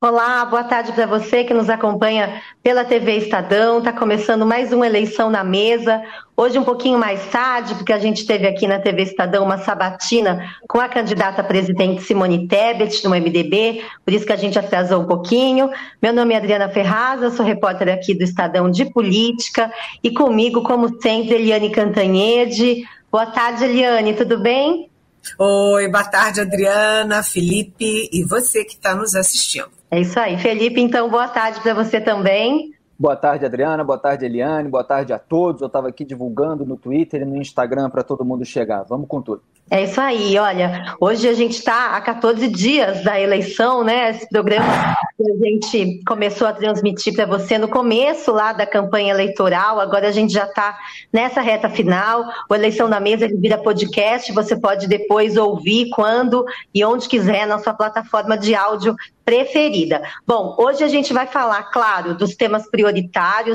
Olá, boa tarde para você que nos acompanha pela TV Estadão. Está começando mais uma eleição na mesa. Hoje um pouquinho mais tarde, porque a gente teve aqui na TV Estadão uma sabatina com a candidata a presidente Simone Tebet, do MDB, por isso que a gente atrasou um pouquinho. Meu nome é Adriana Ferraz, eu sou repórter aqui do Estadão de Política, e comigo, como sempre, Eliane Cantanhede. Boa tarde, Eliane, tudo bem? Oi, boa tarde, Adriana, Felipe e você que está nos assistindo. É isso aí. Felipe, então, boa tarde para você também. Boa tarde, Adriana. Boa tarde, Eliane. Boa tarde a todos. Eu estava aqui divulgando no Twitter e no Instagram para todo mundo chegar. Vamos com tudo. É isso aí, olha, hoje a gente está há 14 dias da eleição, né? Esse programa que a gente começou a transmitir para você no começo lá da campanha eleitoral, agora a gente já está nessa reta final. O Eleição na Mesa vira podcast, você pode depois ouvir quando e onde quiser na sua plataforma de áudio preferida. Bom, hoje a gente vai falar, claro, dos temas prioritários,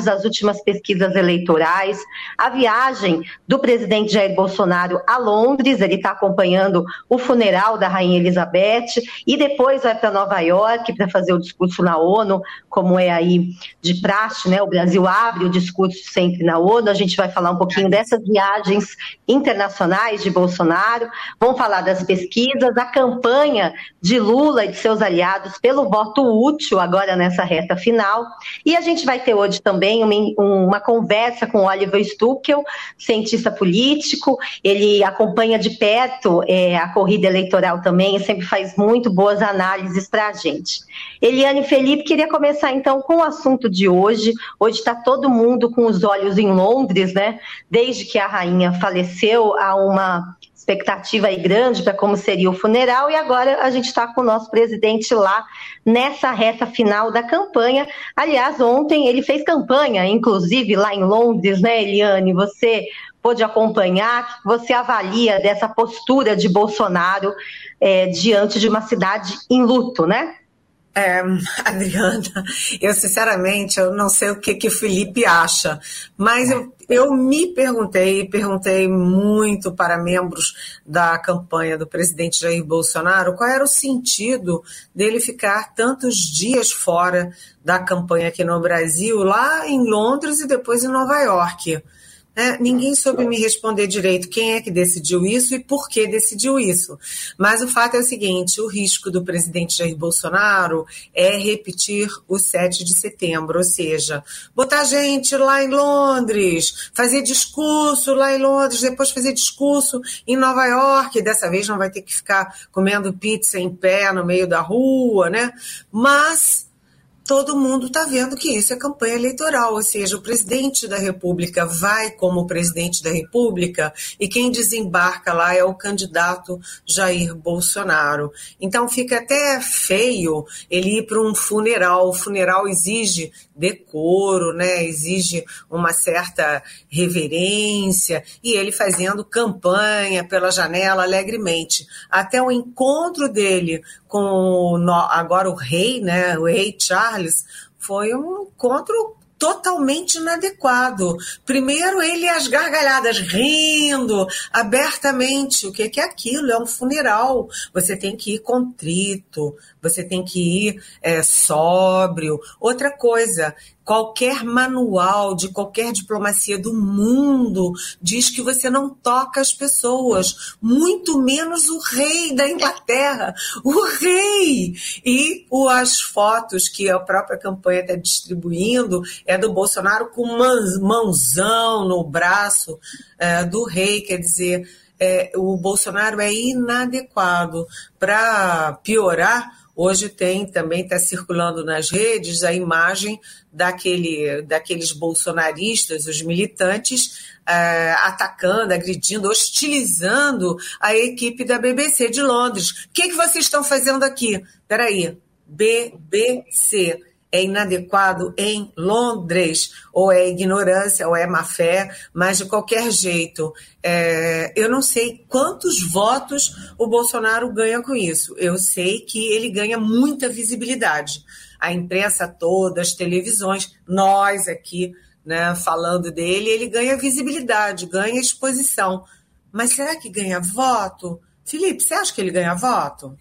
as últimas pesquisas eleitorais, a viagem do presidente Jair Bolsonaro a Londres, ele está acompanhando o funeral da Rainha Elizabeth e depois vai para Nova York para fazer o discurso na ONU, como é aí de praxe, né? O Brasil abre o discurso sempre na ONU. A gente vai falar um pouquinho dessas viagens internacionais de Bolsonaro, vamos falar das pesquisas, a campanha de Lula e de seus aliados pelo voto útil agora nessa reta final. E a gente vai ter hoje também uma, uma conversa com Oliver Stuckel, cientista político. Ele acompanha de perto é, a corrida eleitoral também e sempre faz muito boas análises para a gente. Eliane Felipe, queria começar então com o assunto de hoje. Hoje está todo mundo com os olhos em Londres, né? Desde que a rainha faleceu, há uma expectativa aí grande para como seria o funeral e agora a gente está com o nosso presidente lá nessa reta final da campanha. Aliás, ontem ele fez campanha, inclusive lá em Londres, né, Eliane? Você pôde acompanhar, você avalia dessa postura de Bolsonaro é, diante de uma cidade em luto, né? É, Adriana, eu sinceramente eu não sei o que que o Felipe acha, mas eu, eu me perguntei, perguntei muito para membros da campanha do presidente Jair Bolsonaro qual era o sentido dele ficar tantos dias fora da campanha aqui no Brasil, lá em Londres e depois em Nova York. É, ninguém soube me responder direito quem é que decidiu isso e por que decidiu isso. Mas o fato é o seguinte: o risco do presidente Jair Bolsonaro é repetir o 7 de setembro, ou seja, botar gente lá em Londres, fazer discurso lá em Londres, depois fazer discurso em Nova York. Dessa vez não vai ter que ficar comendo pizza em pé no meio da rua, né? Mas todo mundo está vendo que isso é campanha eleitoral, ou seja, o presidente da República vai como presidente da República e quem desembarca lá é o candidato Jair Bolsonaro. Então fica até feio ele ir para um funeral. O funeral exige decoro, né? exige uma certa reverência e ele fazendo campanha pela janela alegremente. Até o encontro dele com agora o rei, né? o rei Charles Charles foi um encontro totalmente inadequado. Primeiro, ele as gargalhadas, rindo abertamente. O que é aquilo? É um funeral. Você tem que ir contrito, você tem que ir é, sóbrio. Outra coisa, qualquer manual de qualquer diplomacia do mundo diz que você não toca as pessoas, muito menos o rei da Inglaterra, o rei. E as fotos que a própria campanha está distribuindo é do Bolsonaro com mãozão no braço é, do rei, quer dizer, é, o Bolsonaro é inadequado. Para piorar, Hoje tem também está circulando nas redes a imagem daquele, daqueles bolsonaristas, os militantes, é, atacando, agredindo, hostilizando a equipe da BBC de Londres. O que, que vocês estão fazendo aqui? Peraí, BBC é inadequado em Londres, ou é ignorância, ou é má fé, mas de qualquer jeito, é, eu não sei quantos votos o Bolsonaro ganha com isso. Eu sei que ele ganha muita visibilidade. A imprensa toda, as televisões, nós aqui, né, falando dele, ele ganha visibilidade, ganha exposição. Mas será que ganha voto? Felipe, você acha que ele ganha voto?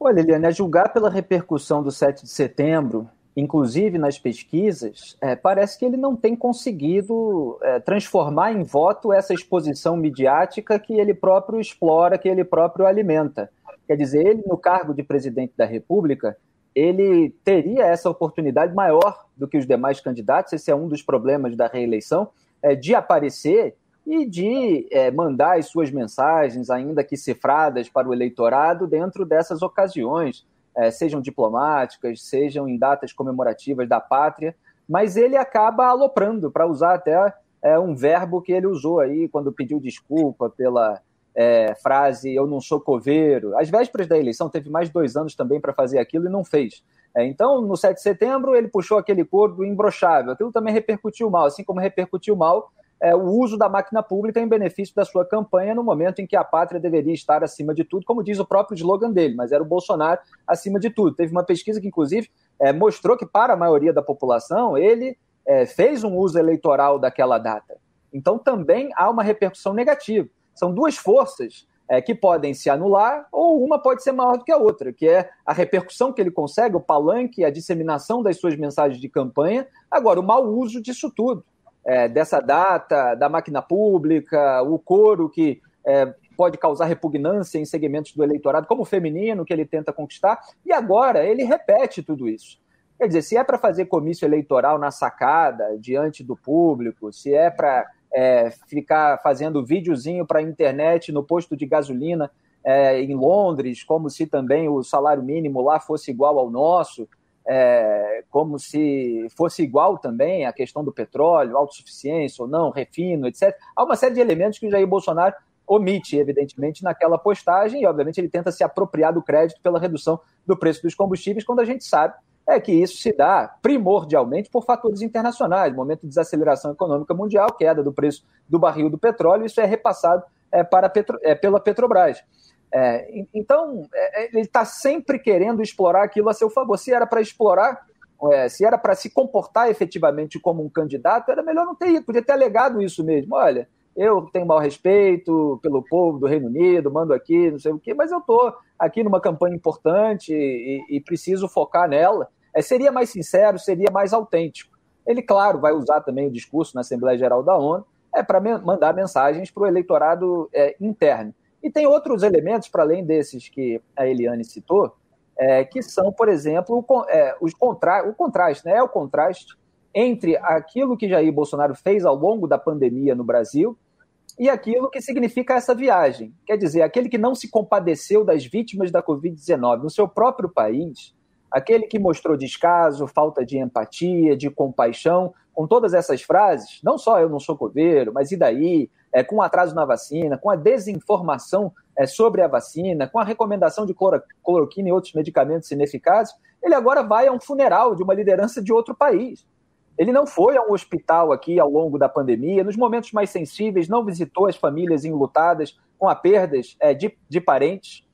Olha, Eliane, a julgar pela repercussão do 7 de setembro, inclusive nas pesquisas, é, parece que ele não tem conseguido é, transformar em voto essa exposição midiática que ele próprio explora, que ele próprio alimenta. Quer dizer, ele, no cargo de presidente da República, ele teria essa oportunidade maior do que os demais candidatos, esse é um dos problemas da reeleição, é, de aparecer e de é, mandar as suas mensagens, ainda que cifradas, para o eleitorado dentro dessas ocasiões, é, sejam diplomáticas, sejam em datas comemorativas da pátria, mas ele acaba aloprando, para usar até é, um verbo que ele usou aí quando pediu desculpa pela é, frase eu não sou coveiro. Às vésperas da eleição, teve mais dois anos também para fazer aquilo e não fez. É, então, no 7 de setembro, ele puxou aquele corpo imbrochável. Aquilo também repercutiu mal, assim como repercutiu mal é, o uso da máquina pública em benefício da sua campanha no momento em que a pátria deveria estar acima de tudo, como diz o próprio slogan dele, mas era o Bolsonaro acima de tudo. Teve uma pesquisa que, inclusive, é, mostrou que, para a maioria da população, ele é, fez um uso eleitoral daquela data. Então, também há uma repercussão negativa. São duas forças é, que podem se anular, ou uma pode ser maior do que a outra, que é a repercussão que ele consegue, o palanque, a disseminação das suas mensagens de campanha, agora, o mau uso disso tudo é, dessa data, da máquina pública, o coro que é, pode causar repugnância em segmentos do eleitorado, como o feminino que ele tenta conquistar, e agora ele repete tudo isso. Quer dizer, se é para fazer comício eleitoral na sacada, diante do público, se é para é, ficar fazendo videozinho para a internet no posto de gasolina é, em Londres, como se também o salário mínimo lá fosse igual ao nosso, é, como se fosse igual também a questão do petróleo, autossuficiência ou não, refino, etc. Há uma série de elementos que o Jair Bolsonaro omite, evidentemente, naquela postagem, e obviamente ele tenta se apropriar do crédito pela redução do preço dos combustíveis, quando a gente sabe é que isso se dá primordialmente por fatores internacionais, momento de desaceleração econômica mundial, queda do preço do barril do petróleo, isso é repassado é, para Petro, é, pela Petrobras. É, então, é, é ele está sempre querendo explorar aquilo a seu favor. Se era para explorar, é, se era para se comportar efetivamente como um candidato, era melhor não ter ido, podia ter alegado isso mesmo. Olha, eu tenho mau respeito pelo povo do Reino Unido, mando aqui, não sei o quê, mas eu estou aqui numa campanha importante e, e preciso focar nela. É, seria mais sincero, seria mais autêntico. Ele, claro, vai usar também o discurso na Assembleia Geral da ONU é, para mandar mensagens para o eleitorado é, interno. E tem outros elementos, para além desses que a Eliane citou, é, que são, por exemplo, o, é, os contra, o contraste, né? É o contraste entre aquilo que Jair Bolsonaro fez ao longo da pandemia no Brasil e aquilo que significa essa viagem. Quer dizer, aquele que não se compadeceu das vítimas da Covid-19 no seu próprio país, aquele que mostrou descaso, falta de empatia, de compaixão, com todas essas frases, não só eu não sou coveiro, mas e daí? É, com atraso na vacina, com a desinformação é, sobre a vacina, com a recomendação de cloroquina e outros medicamentos ineficazes, ele agora vai a um funeral de uma liderança de outro país. Ele não foi a um hospital aqui ao longo da pandemia, nos momentos mais sensíveis, não visitou as famílias enlutadas com a perdas é, de, de parentes.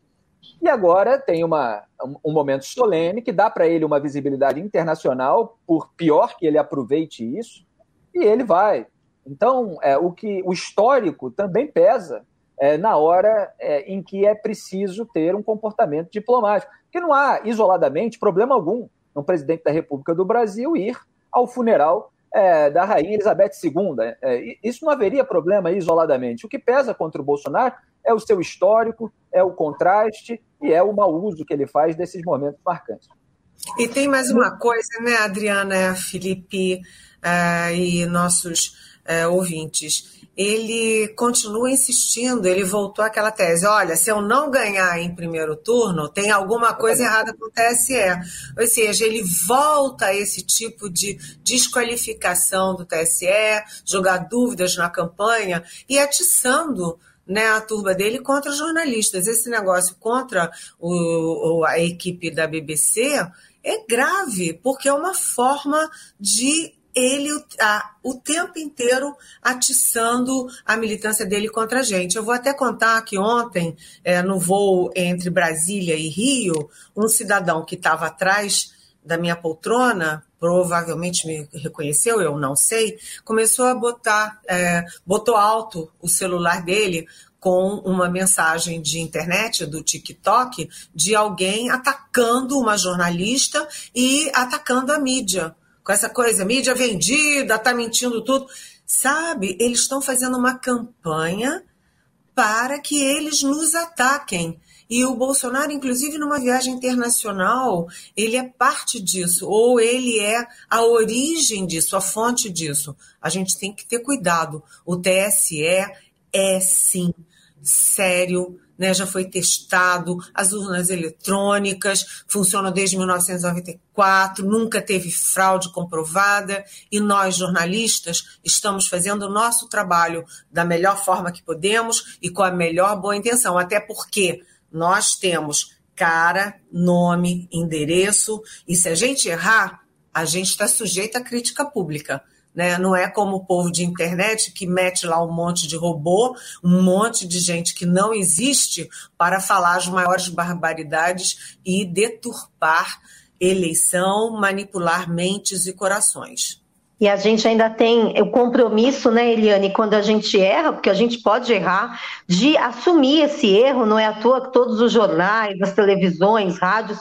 E agora tem uma, um momento solene que dá para ele uma visibilidade internacional, por pior que ele aproveite isso, e ele vai. Então, é, o, que, o histórico também pesa é, na hora é, em que é preciso ter um comportamento diplomático. Porque não há, isoladamente, problema algum um presidente da República do Brasil ir ao funeral é, da Rainha Elizabeth II. É, isso não haveria problema isoladamente. O que pesa contra o Bolsonaro é o seu histórico, é o contraste e é o mau uso que ele faz desses momentos marcantes. E tem mais uma coisa, né, Adriana, Felipe uh, e nossos uh, ouvintes. Ele continua insistindo, ele voltou àquela tese: olha, se eu não ganhar em primeiro turno, tem alguma coisa errada com o TSE. Ou seja, ele volta a esse tipo de desqualificação do TSE, jogar dúvidas na campanha e atiçando né, a turba dele contra jornalistas. Esse negócio contra o, a equipe da BBC é grave, porque é uma forma de ele o tempo inteiro atiçando a militância dele contra a gente. Eu vou até contar que ontem, é, no voo entre Brasília e Rio, um cidadão que estava atrás da minha poltrona provavelmente me reconheceu, eu não sei, começou a botar, é, botou alto o celular dele com uma mensagem de internet do TikTok de alguém atacando uma jornalista e atacando a mídia. Com essa coisa, mídia vendida, tá mentindo tudo. Sabe, eles estão fazendo uma campanha para que eles nos ataquem. E o Bolsonaro, inclusive numa viagem internacional, ele é parte disso, ou ele é a origem disso, a fonte disso. A gente tem que ter cuidado. O TSE é sim sério, né, já foi testado, as urnas eletrônicas funcionam desde 1994, nunca teve fraude comprovada, e nós, jornalistas, estamos fazendo o nosso trabalho da melhor forma que podemos e com a melhor boa intenção, até porque nós temos cara, nome, endereço, e se a gente errar, a gente está sujeito à crítica pública. Né? Não é como o povo de internet que mete lá um monte de robô, um monte de gente que não existe para falar as maiores barbaridades e deturpar eleição, manipular mentes e corações. E a gente ainda tem o compromisso, né, Eliane, quando a gente erra, porque a gente pode errar, de assumir esse erro, não é à toa que todos os jornais, as televisões, rádios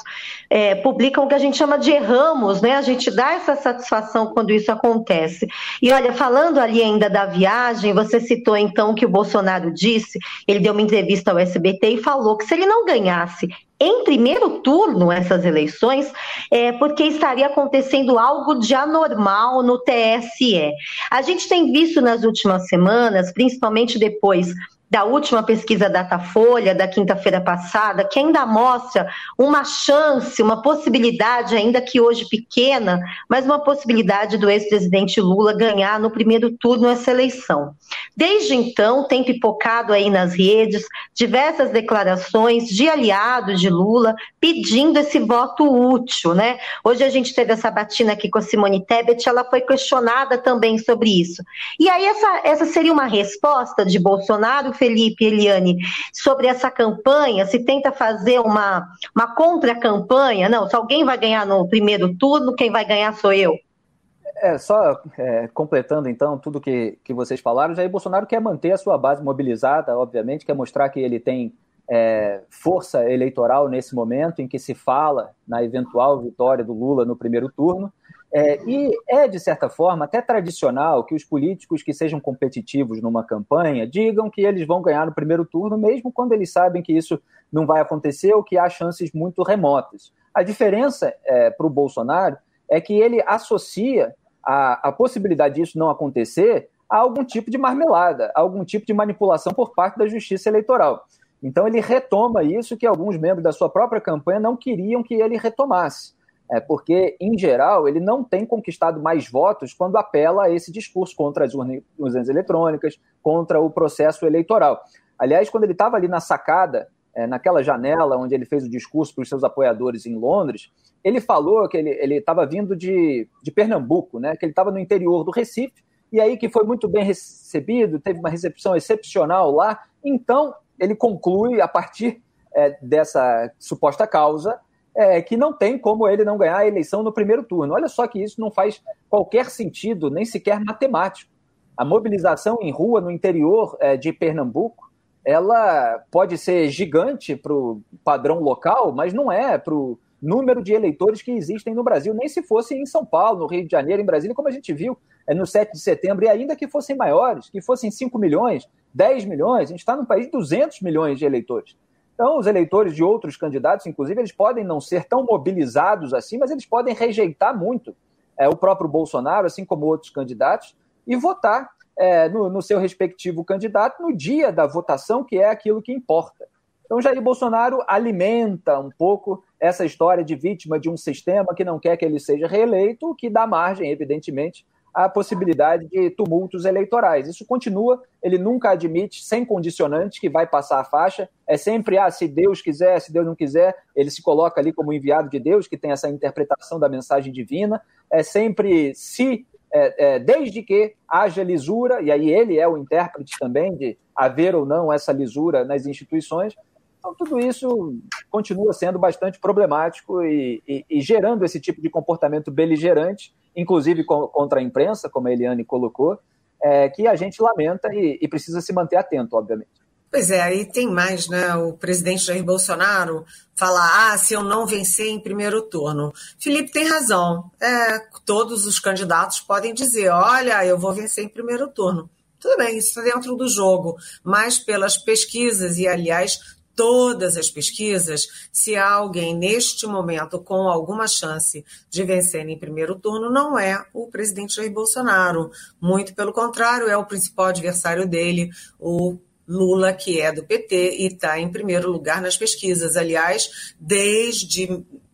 é, publicam o que a gente chama de erramos, né? A gente dá essa satisfação quando isso acontece. E olha, falando ali ainda da viagem, você citou então que o Bolsonaro disse, ele deu uma entrevista ao SBT e falou que se ele não ganhasse em primeiro turno essas eleições, é, porque estaria acontecendo algo de anormal no TSE. A gente tem visto nas últimas semanas, principalmente depois da última pesquisa Datafolha, da quinta-feira passada, que ainda mostra uma chance, uma possibilidade, ainda que hoje pequena, mas uma possibilidade do ex-presidente Lula ganhar no primeiro turno essa eleição. Desde então, tem pipocado aí nas redes diversas declarações de aliados de Lula pedindo esse voto útil, né? Hoje a gente teve essa batina aqui com a Simone Tebet, ela foi questionada também sobre isso. E aí essa, essa seria uma resposta de Bolsonaro Felipe Eliane, sobre essa campanha, se tenta fazer uma, uma contra-campanha, não, se alguém vai ganhar no primeiro turno, quem vai ganhar sou eu. É, só é, completando então tudo que, que vocês falaram, Jair Bolsonaro quer manter a sua base mobilizada, obviamente, quer mostrar que ele tem é, força eleitoral nesse momento em que se fala na eventual vitória do Lula no primeiro turno. É, e é, de certa forma, até tradicional que os políticos que sejam competitivos numa campanha digam que eles vão ganhar no primeiro turno, mesmo quando eles sabem que isso não vai acontecer ou que há chances muito remotas. A diferença é, para o Bolsonaro é que ele associa a, a possibilidade disso não acontecer a algum tipo de marmelada, a algum tipo de manipulação por parte da justiça eleitoral. Então ele retoma isso que alguns membros da sua própria campanha não queriam que ele retomasse é porque, em geral, ele não tem conquistado mais votos quando apela a esse discurso contra as urnas eletrônicas, contra o processo eleitoral. Aliás, quando ele estava ali na sacada, é, naquela janela onde ele fez o discurso para os seus apoiadores em Londres, ele falou que ele estava vindo de, de Pernambuco, né, que ele estava no interior do Recife, e aí que foi muito bem recebido, teve uma recepção excepcional lá. Então, ele conclui, a partir é, dessa suposta causa, é, que não tem como ele não ganhar a eleição no primeiro turno. Olha só que isso não faz qualquer sentido, nem sequer matemático. A mobilização em rua no interior é, de Pernambuco, ela pode ser gigante para o padrão local, mas não é para o número de eleitores que existem no Brasil, nem se fosse em São Paulo, no Rio de Janeiro, em Brasília, como a gente viu é, no 7 de setembro, e ainda que fossem maiores, que fossem 5 milhões, 10 milhões, a gente está num país de 200 milhões de eleitores. Então, os eleitores de outros candidatos, inclusive, eles podem não ser tão mobilizados assim, mas eles podem rejeitar muito é, o próprio Bolsonaro, assim como outros candidatos, e votar é, no, no, seu respectivo candidato no dia da votação, que é aquilo que importa. Então, Jair Bolsonaro alimenta um pouco essa história de vítima de um sistema que não quer que ele seja reeleito, que dá margem, evidentemente, a possibilidade de tumultos eleitorais. Isso continua, ele nunca admite, sem condicionantes, que vai passar a faixa. É sempre, ah, se Deus quiser, se Deus não quiser, ele se coloca ali como enviado de Deus, que tem essa interpretação da mensagem divina. É sempre, se, é, é, desde que haja lisura, e aí ele é o intérprete também de haver ou não essa lisura nas instituições, Então, tudo isso continua sendo bastante problemático e, e, e gerando esse tipo de comportamento beligerante, inclusive contra a imprensa, como a Eliane colocou, é, que a gente lamenta e, e precisa se manter atento, obviamente. Pois é, aí tem mais, né? O presidente Jair Bolsonaro fala: ah, se eu não vencer em primeiro turno. Felipe tem razão. É, todos os candidatos podem dizer: olha, eu vou vencer em primeiro turno. Tudo bem, isso está dentro do jogo, mas pelas pesquisas, e aliás, todas as pesquisas, se há alguém neste momento com alguma chance de vencer em primeiro turno, não é o presidente Jair Bolsonaro. Muito pelo contrário, é o principal adversário dele, o Lula, que é do PT e está em primeiro lugar nas pesquisas. Aliás, desde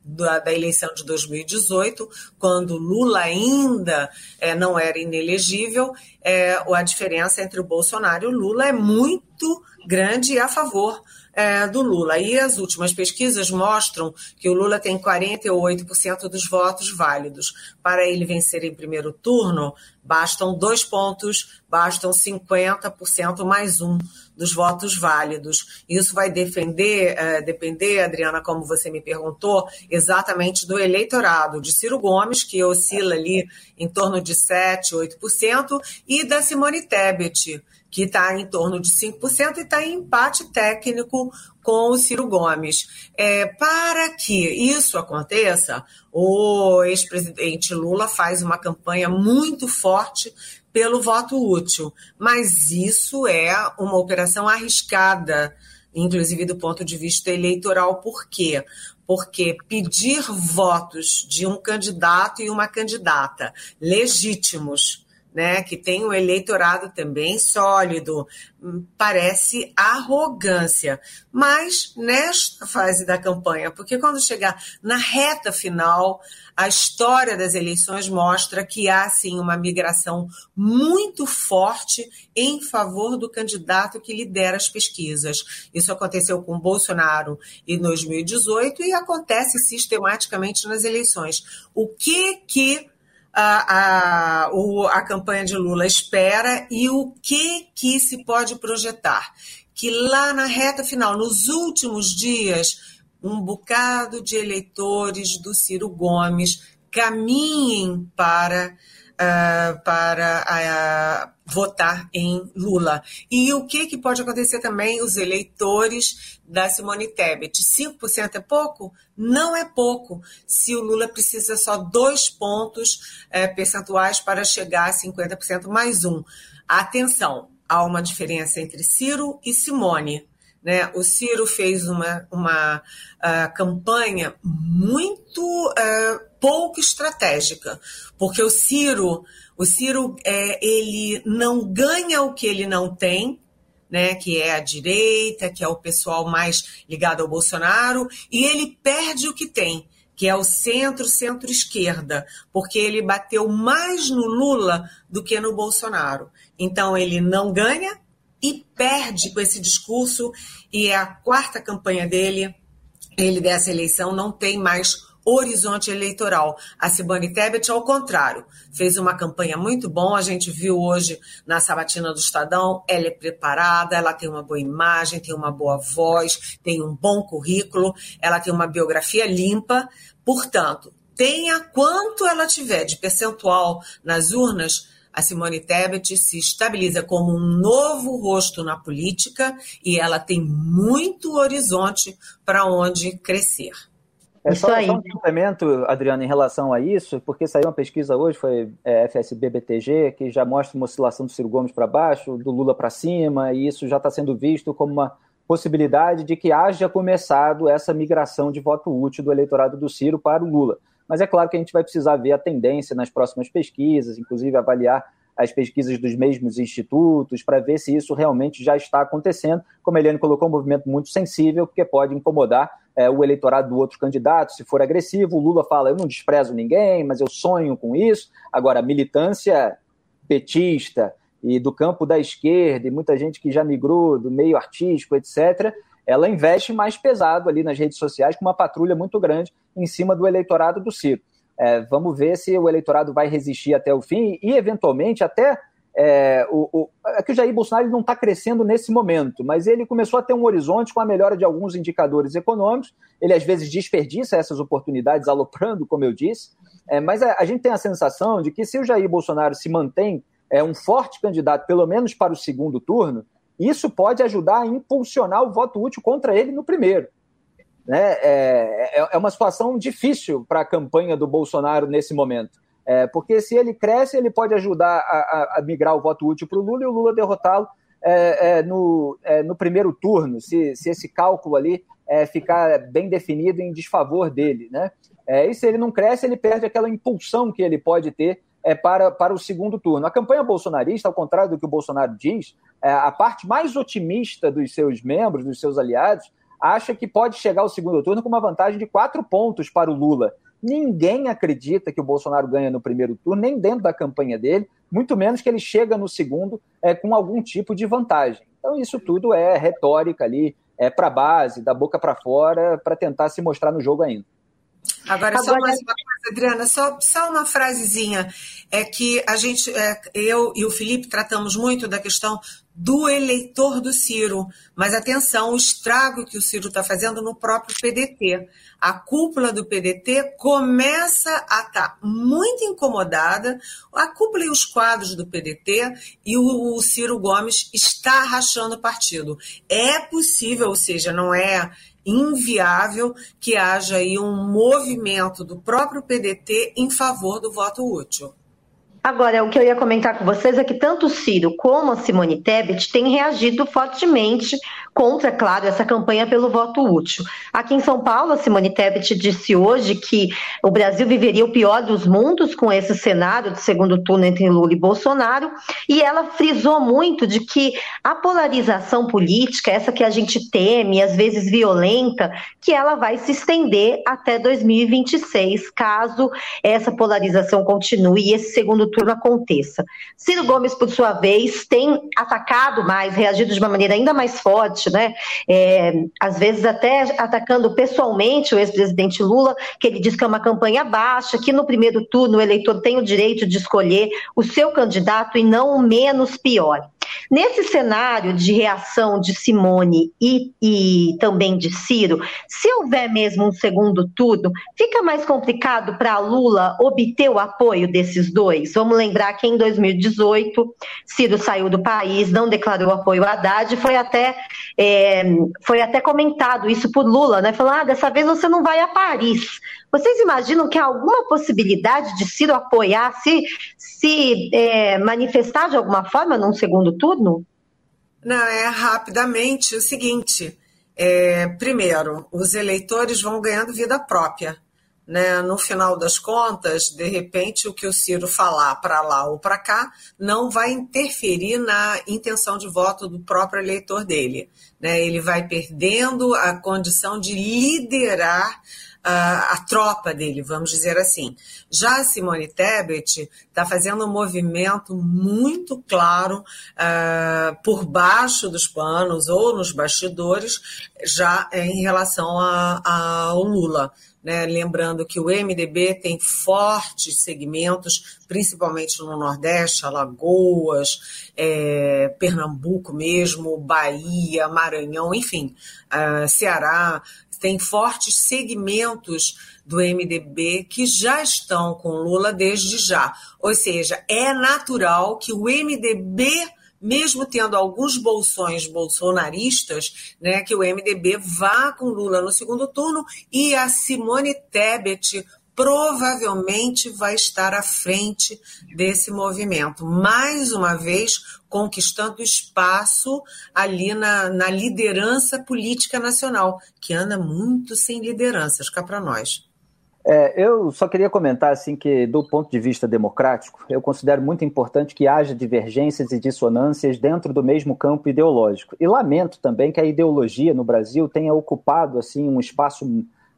da, da, eleição de 2018, quando Lula ainda é, não era inelegível, é, a diferença entre o Bolsonaro e o Lula é muito grande a favor é, do Lula. E as últimas pesquisas mostram que o Lula tem 48% dos votos válidos. Para ele vencer em primeiro turno, bastam dois pontos, bastam 50% mais um dos votos válidos. Isso vai defender, é, depender, Adriana, como você me perguntou, exatamente do eleitorado de Ciro Gomes, que oscila ali em torno de 7, 8%, e da Simone Tebet, que está em torno de 5% e está em empate técnico com o Ciro Gomes. É, para que isso aconteça, o ex-presidente Lula faz uma campanha muito forte pelo voto útil, mas isso é uma operação arriscada, inclusive do ponto de vista eleitoral. Por quê? Porque pedir votos de um candidato e uma candidata legítimos né, que tem um eleitorado também sólido, hum, parece arrogância. Mas nesta fase da campanha, porque quando chegar na reta final, a história das eleições mostra que há sim uma migração muito forte em favor do candidato que lidera as pesquisas. Isso aconteceu com Bolsonaro em 2018 e acontece sistematicamente nas eleições. O que que a, a, o, a campanha de Lula espera e o que, que se pode projetar. Que lá na reta final, nos últimos dias, um bocado de eleitores do Ciro Gomes caminhem para uh, para votar em Lula. E o que, que pode acontecer também? Os eleitores da Simone Tebet. 5% é pouco? Não é pouco. Se o Lula precisa só dois pontos eh, percentuais para chegar a 50% mais um. Atenção, há uma diferença entre Ciro e Simone. Né? O Ciro fez uma, uma uh, campanha muito uh, pouco estratégica, porque o Ciro, o Ciro é, ele não ganha o que ele não tem, né, que é a direita, que é o pessoal mais ligado ao Bolsonaro, e ele perde o que tem, que é o centro, centro-esquerda, porque ele bateu mais no Lula do que no Bolsonaro. Então ele não ganha e perde com esse discurso, e é a quarta campanha dele. Ele dessa eleição não tem mais horizonte eleitoral. A Simone Tebet, ao contrário, fez uma campanha muito bom. A gente viu hoje na Sabatina do Estadão. Ela é preparada, ela tem uma boa imagem, tem uma boa voz, tem um bom currículo, ela tem uma biografia limpa. Portanto, tenha quanto ela tiver de percentual nas urnas, a Simone Tebet se estabiliza como um novo rosto na política e ela tem muito horizonte para onde crescer. É só, aí. Só um complemento, Adriano, em relação a isso, porque saiu uma pesquisa hoje, foi é, FSB-BTG, que já mostra uma oscilação do Ciro Gomes para baixo, do Lula para cima, e isso já está sendo visto como uma possibilidade de que haja começado essa migração de voto útil do eleitorado do Ciro para o Lula. Mas é claro que a gente vai precisar ver a tendência nas próximas pesquisas, inclusive avaliar as pesquisas dos mesmos institutos, para ver se isso realmente já está acontecendo. Como a Eliane colocou, um movimento muito sensível, porque pode incomodar é, o eleitorado do outro candidato, se for agressivo. O Lula fala: eu não desprezo ninguém, mas eu sonho com isso. Agora, a militância petista e do campo da esquerda, e muita gente que já migrou do meio artístico, etc., ela investe mais pesado ali nas redes sociais, com uma patrulha muito grande em cima do eleitorado do Ciro. É, vamos ver se o eleitorado vai resistir até o fim e, eventualmente, até é, o, o, é que o Jair Bolsonaro não está crescendo nesse momento, mas ele começou a ter um horizonte com a melhora de alguns indicadores econômicos. Ele às vezes desperdiça essas oportunidades, aloprando, como eu disse. É, mas a, a, gente tem a sensação de que se o Jair Bolsonaro se mantém é, um forte candidato, pelo menos para o segundo turno, isso pode ajudar a impulsionar o voto útil contra ele no primeiro. Né? É, é, é uma situação difícil para a campanha do Bolsonaro nesse momento. É, porque se ele cresce, ele pode ajudar a, a, migrar o voto útil para o Lula e o Lula derrotá-lo é, é, no, é, no primeiro turno, se, se esse cálculo ali é, ficar bem definido em desfavor dele. Né? E se ele não cresce, ele perde aquela impulsão que ele pode ter para, para o segundo turno. A campanha bolsonarista, ao contrário do que o Bolsonaro diz, a parte mais otimista dos seus membros, dos seus aliados, acha que pode chegar ao segundo turno com uma vantagem de quatro pontos para o Lula. Ninguém acredita que o Bolsonaro ganha no primeiro turno, nem dentro da campanha dele, muito menos que ele chega no segundo é, com algum tipo de vantagem. Então, isso tudo é retórica ali, é para base, da boca para fora, para tentar se mostrar no jogo ainda. Agora, só mais uma coisa, Adriana, só, só uma frasezinha. É que a gente, é, eu e o Felipe tratamos muito da questão do eleitor do Ciro. Mas atenção, o estrago que o Ciro está fazendo no próprio PDT. A cúpula do PDT começa a estar tá muito incomodada, a cúpula e os quadros do PDT, e o, o Ciro Gomes está rachando o partido. É possível, ou seja, não é inviável que haja aí um movimento do próprio PDT em favor do voto útil. Agora, o que eu ia comentar com vocês é que tanto o Ciro como a Simone Tebet têm reagido fortemente contra, claro, essa campanha pelo voto útil. Aqui em São Paulo, a Simone Tebet disse hoje que o Brasil viveria o pior dos mundos com esse cenário de segundo turno entre Lula e Bolsonaro, e ela frisou muito de que a polarização política, essa que a gente teme, às vezes violenta, que ela vai se estender até 2026, caso essa polarização continue e esse segundo turno aconteça. Ciro Gomes, por sua vez, tem atacado mais, reagido de uma maneira ainda mais forte, né? É, às vezes até atacando pessoalmente o ex-presidente Lula, que ele diz que é uma campanha baixa, que no primeiro turno o eleitor tem o direito de escolher o seu candidato e não o menos pior. Nesse cenário de reação de Simone e, e também de Ciro, se houver mesmo um segundo turno, fica mais complicado para Lula obter o apoio desses dois? Vamos lembrar que em 2018, Ciro saiu do país, não declarou apoio a Haddad, foi até, é, foi até comentado isso por Lula, né? Falando, ah, dessa vez você não vai a Paris. Vocês imaginam que há alguma possibilidade de Ciro apoiar, se, se é, manifestar de alguma forma num segundo turno? Não, é rapidamente o seguinte: é, primeiro, os eleitores vão ganhando vida própria. Né? No final das contas, de repente, o que o Ciro falar para lá ou para cá não vai interferir na intenção de voto do próprio eleitor dele. Né? Ele vai perdendo a condição de liderar a, a tropa dele, vamos dizer assim. Já a Simone Tebet está fazendo um movimento muito claro uh, por baixo dos panos ou nos bastidores, já em relação ao Lula. Né? Lembrando que o MDB tem fortes segmentos, principalmente no Nordeste, Alagoas, é, Pernambuco mesmo, Bahia, Maranhão, enfim, uh, Ceará, tem fortes segmentos do MDB que já estão com Lula desde já. Ou seja, é natural que o MDB mesmo tendo alguns bolsões bolsonaristas, né, que o MDB vá com Lula no segundo turno e a Simone Tebet provavelmente vai estar à frente desse movimento. Mais uma vez, conquistando espaço ali na, na liderança política nacional, que anda muito sem lideranças cá para nós. É, eu só queria comentar assim que, do ponto de vista democrático, eu considero muito importante que haja divergências e dissonâncias dentro do mesmo campo ideológico. E lamento também que a ideologia no Brasil tenha ocupado assim um espaço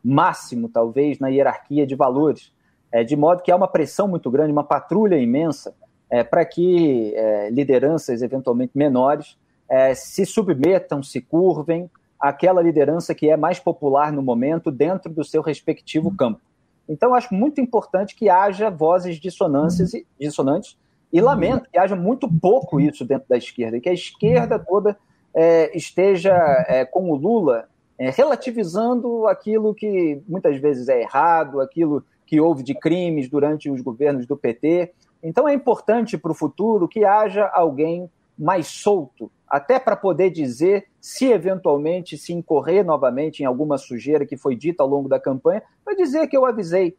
máximo, talvez, na hierarquia de valores, é, de modo que há uma pressão muito grande, uma patrulha imensa, é, para que é, lideranças eventualmente menores é, se submetam, se curvem àquela liderança que é mais popular no momento dentro do seu respectivo campo. Então, acho muito importante que haja vozes dissonantes e, dissonantes E lamento que haja muito pouco isso dentro da esquerda, que a esquerda toda é, esteja é, com o Lula é, relativizando aquilo que muitas vezes é errado, aquilo que houve de crimes durante os governos do PT. Então é importante para o futuro que haja alguém mais solto, até para poder dizer se eventualmente se incorrer novamente em alguma sujeira que foi dita ao longo da campanha, para dizer que eu avisei.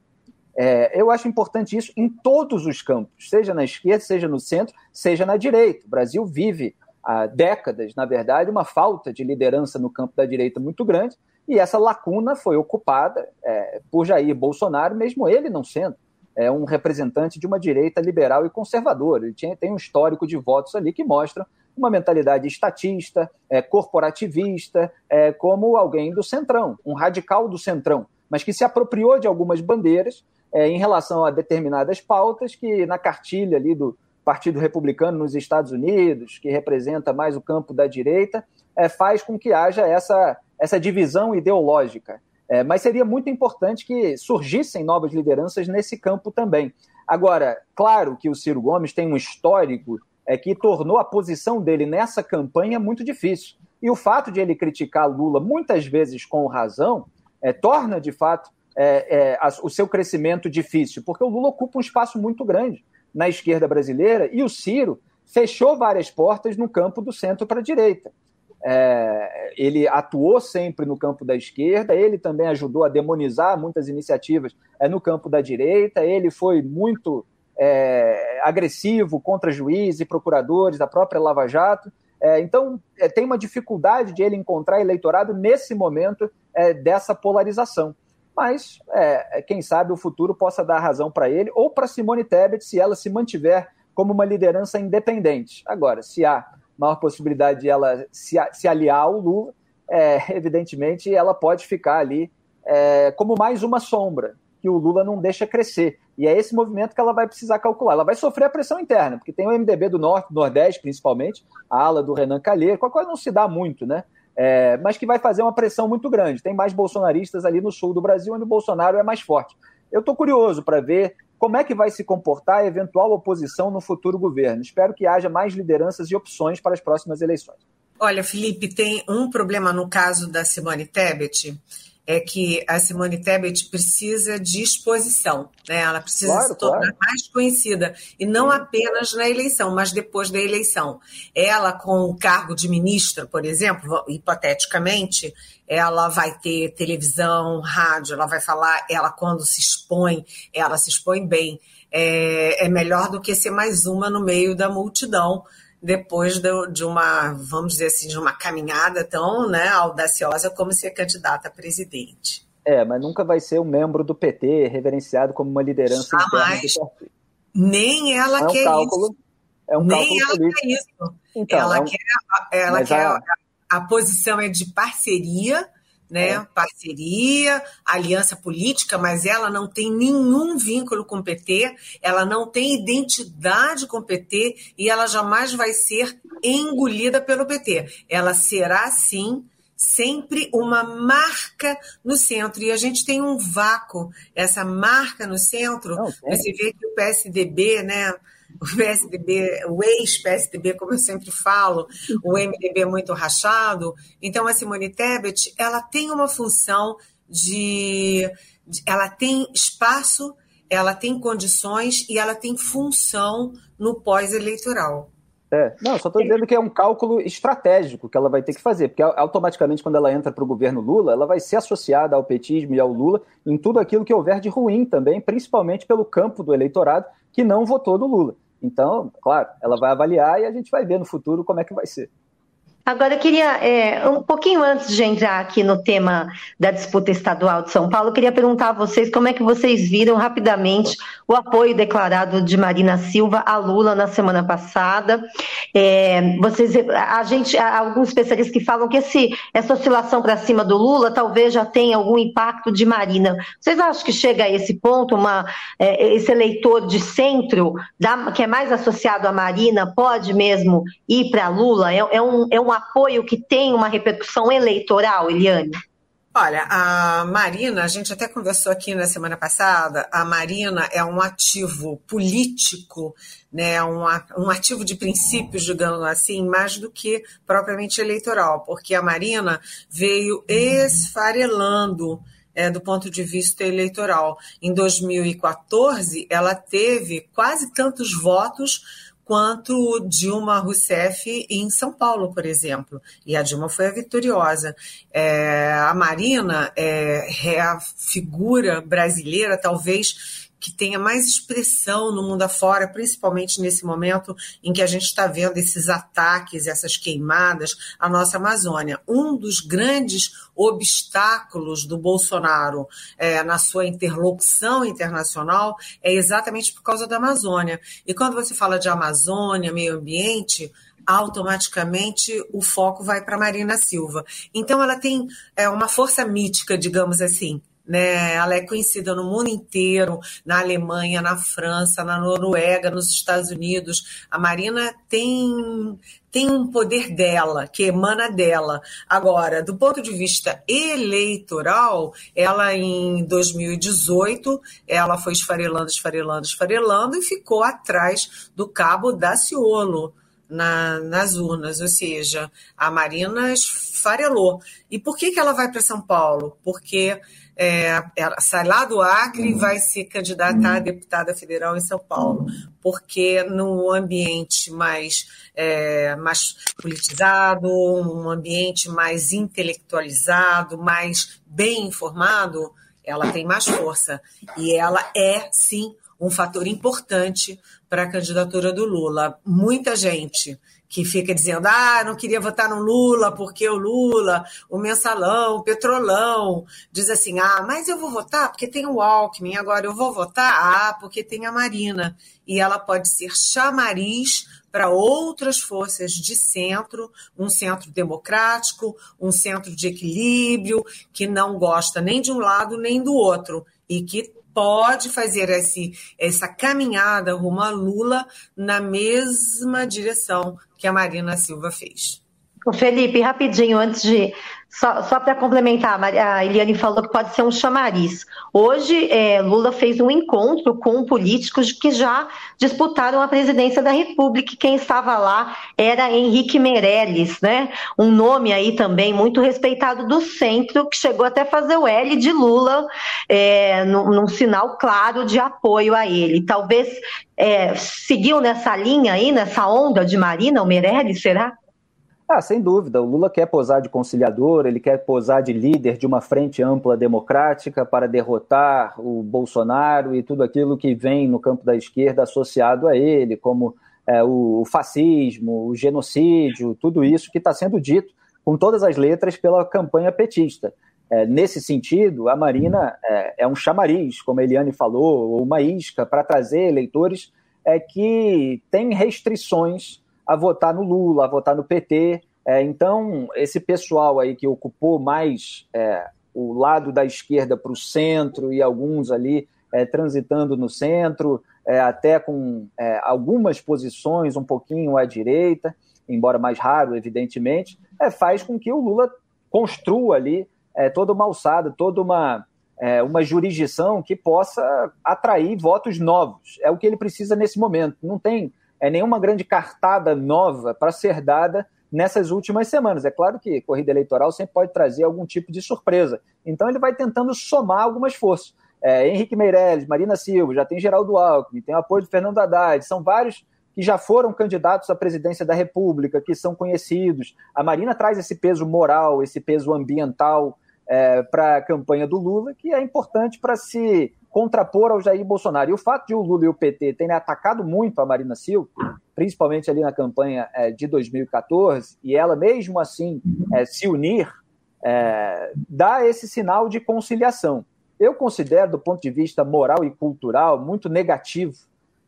É, eu acho importante isso em todos os campos, seja na esquerda, seja no centro, seja na direita. O Brasil vive há décadas, na verdade, uma falta de liderança no campo da direita muito grande, e essa lacuna foi ocupada é, por Jair Bolsonaro, mesmo ele não sendo é, um representante de uma direita liberal e conservadora. Ele tinha, tem um histórico de votos ali que mostram uma mentalidade estatista, é, corporativista, é, como alguém do centrão, um radical do centrão, mas que se apropriou de algumas bandeiras é, em relação a determinadas pautas que na cartilha ali do Partido Republicano nos Estados Unidos, que representa mais o campo da direita, é, faz com que haja essa, essa divisão ideológica. É, mas seria muito importante que surgissem novas lideranças nesse campo também. Agora, claro que o Ciro Gomes tem um histórico é, que tornou a posição dele nessa campanha muito difícil. E o fato de ele criticar Lula, muitas vezes com razão, é, torna de fato é, é, o seu crescimento difícil, porque o Lula ocupa um espaço muito grande na esquerda brasileira e o Ciro fechou várias portas no campo do centro para a direita. É, ele atuou sempre no campo da esquerda, ele também ajudou a demonizar muitas iniciativas é, no campo da direita, ele foi muito é, agressivo contra juízes e procuradores da própria Lava Jato. É, então, é, tem uma dificuldade de ele encontrar eleitorado nesse momento é, dessa polarização. Mas, é, quem sabe, o futuro possa dar razão para ele ou para Simone Tebet, se ela se mantiver como uma liderança independente. Agora, se há maior possibilidade de ela se, se aliar ao Lula, é, evidentemente ela pode ficar ali é, como mais uma sombra, que o Lula não deixa crescer. E é esse movimento que ela vai precisar calcular. Ela vai sofrer a pressão interna, porque tem o MDB do Norte, Nordeste, principalmente, a ala do Renan Calheiro, com a qual não se dá muito, né? É, mas que vai fazer uma pressão muito grande. Tem mais bolsonaristas ali no sul do Brasil, onde o Bolsonaro é mais forte. Eu estou curioso para ver como é que vai se comportar a eventual oposição no futuro governo. Espero que haja mais lideranças e opções para as próximas eleições. Olha, Felipe, tem um problema no caso da Simone Tebet, é que a Simone Tebet precisa de exposição, né? Ela precisa claro, se tornar claro. mais conhecida e não apenas na eleição, mas depois da eleição. Ela com o cargo de ministra, por exemplo, hipoteticamente, ela vai ter televisão, rádio, ela vai falar, ela quando se expõe, ela se expõe bem. É, é melhor do que ser mais uma no meio da multidão depois de, de, uma, vamos dizer assim, de uma caminhada tão né, audaciosa como ser candidata a presidente. É, mas nunca vai ser um membro do PT reverenciado como uma liderança Jamais. Nem ela é um quer cálculo, isso. É um Nem ela político. quer isso. Então, ela é um... quer, ela quer a... a posição é de parceria né? É. Parceria, aliança política, mas ela não tem nenhum vínculo com o PT, ela não tem identidade com o PT e ela jamais vai ser engolida pelo PT. Ela será, sim, sempre uma marca no centro. E a gente tem um vácuo, essa marca no centro. Não, você vê que o PSDB, né? O PSDB, o ex-PSDB, como eu sempre falo, o MDB muito rachado. Então, a Simone Tebet, ela tem uma função de, de ela tem espaço, ela tem condições e ela tem função no pós-eleitoral. É, não, só estou dizendo que é um cálculo estratégico que ela vai ter que fazer, porque automaticamente, quando ela entra para o governo Lula, ela vai ser associada ao petismo e ao Lula em tudo aquilo que houver de ruim também, principalmente pelo campo do eleitorado que não votou no Lula. Então, claro, ela vai avaliar e a gente vai ver no futuro como é que vai ser. Agora, eu queria, é, um pouquinho antes de entrar aqui no tema da disputa estadual de São Paulo, eu queria perguntar a vocês como é que vocês viram rapidamente o apoio declarado de Marina Silva a Lula na semana passada. É, vocês, a gente, alguns especialistas que falam que esse, essa oscilação para cima do Lula talvez já tenha algum impacto de Marina. Vocês acham que chega a esse ponto, uma, é, esse eleitor de centro, da, que é mais associado a Marina, pode mesmo ir para Lula? É, é um, é um apoio que tem uma repercussão eleitoral, Eliane? Olha, a Marina, a gente até conversou aqui na semana passada, a Marina é um ativo político, né, um, ativo de princípios, digamos assim, mais do que propriamente eleitoral, porque a Marina veio esfarelando é, do ponto de vista eleitoral. Em 2014, ela teve quase tantos votos quanto Dilma Rousseff em São Paulo, por exemplo. E a Dilma foi a vitoriosa. É, a Marina é, é a figura brasileira, talvez que tenha mais expressão no mundo afora, principalmente nesse momento em que a gente está vendo esses ataques, essas queimadas à nossa Amazônia. Um dos grandes obstáculos do Bolsonaro é, na sua interlocução internacional é exatamente por causa da Amazônia. E quando você fala de Amazônia, meio ambiente, automaticamente o foco vai para Marina Silva. Então ela tem é, uma força mítica, digamos assim, né? Ela é conhecida no mundo inteiro, na Alemanha, na França, na Noruega, nos Estados Unidos. A Marina tem tem um poder dela, que emana dela. Agora, do ponto de vista eleitoral, ela em 2018, ela foi esfarelando, esfarelando, esfarelando e ficou atrás do cabo Daciolo. Na, nas urnas, ou seja, a Marina esfarelou. E por que, que ela vai para São Paulo? Porque é, ela sai lá do Acre e uhum. vai se candidatar a deputada federal em São Paulo, porque no ambiente mais, é, mais politizado, um ambiente mais intelectualizado, mais bem informado, ela tem mais força. E ela é, sim, um fator importante para a candidatura do Lula. Muita gente que fica dizendo, ah, não queria votar no Lula porque o Lula, o mensalão, o petrolão, diz assim, ah, mas eu vou votar porque tem o Alckmin, agora eu vou votar, ah, porque tem a Marina. E ela pode ser chamariz para outras forças de centro, um centro democrático, um centro de equilíbrio, que não gosta nem de um lado nem do outro, e que pode fazer esse, essa caminhada rumo a Lula na mesma direção que a Marina Silva fez. O Felipe, rapidinho, antes de só, só para complementar, a Eliane falou que pode ser um chamariz. Hoje, é, Lula fez um encontro com políticos que já disputaram a presidência da República. Quem estava lá era Henrique Meirelles, né? Um nome aí também muito respeitado do centro, que chegou até fazer o L de Lula, é, num, num sinal claro de apoio a ele. Talvez é, seguiu nessa linha aí, nessa onda de Marina, o Meirelles, será? Ah, sem dúvida. O Lula quer posar de conciliador, ele quer posar de líder de uma frente ampla democrática para derrotar o Bolsonaro e tudo aquilo que vem no campo da esquerda associado a ele, como é, o, fascismo, o genocídio, tudo isso que está sendo dito com todas as letras pela campanha petista. É, nesse sentido, a Marina é, é, um chamariz, como a Eliane falou, uma isca para trazer eleitores é, que têm restrições a votar no Lula, a votar no PT. É, então, esse pessoal aí que ocupou mais é, o lado da esquerda para o centro e alguns ali é, transitando no centro, é, até com é, algumas posições um pouquinho à direita, embora mais raro, evidentemente, é, faz com que o Lula construa ali toda uma alçada, toda uma, uma jurisdição que possa atrair votos novos. É o que ele precisa nesse momento. Não tem é nenhuma grande cartada nova para ser dada nessas últimas semanas. É claro que corrida eleitoral sempre pode trazer algum tipo de surpresa. Então ele vai tentando somar algumas forças. É, Henrique Meirelles, Marina Silva, já tem Geraldo Alckmin, tem o apoio de Fernando Haddad, são vários que já foram candidatos à presidência da República, que são conhecidos. A Marina traz esse peso moral, esse peso ambiental é, para a campanha do Lula, que é importante para se contrapor ao Jair Bolsonaro. E o fato de o Lula e o PT terem atacado muito a Marina Silva, principalmente ali na campanha é, de 2014, e ela mesmo assim é, se unir, é, dá esse sinal de conciliação. Eu considero, do ponto de vista moral e cultural, muito negativo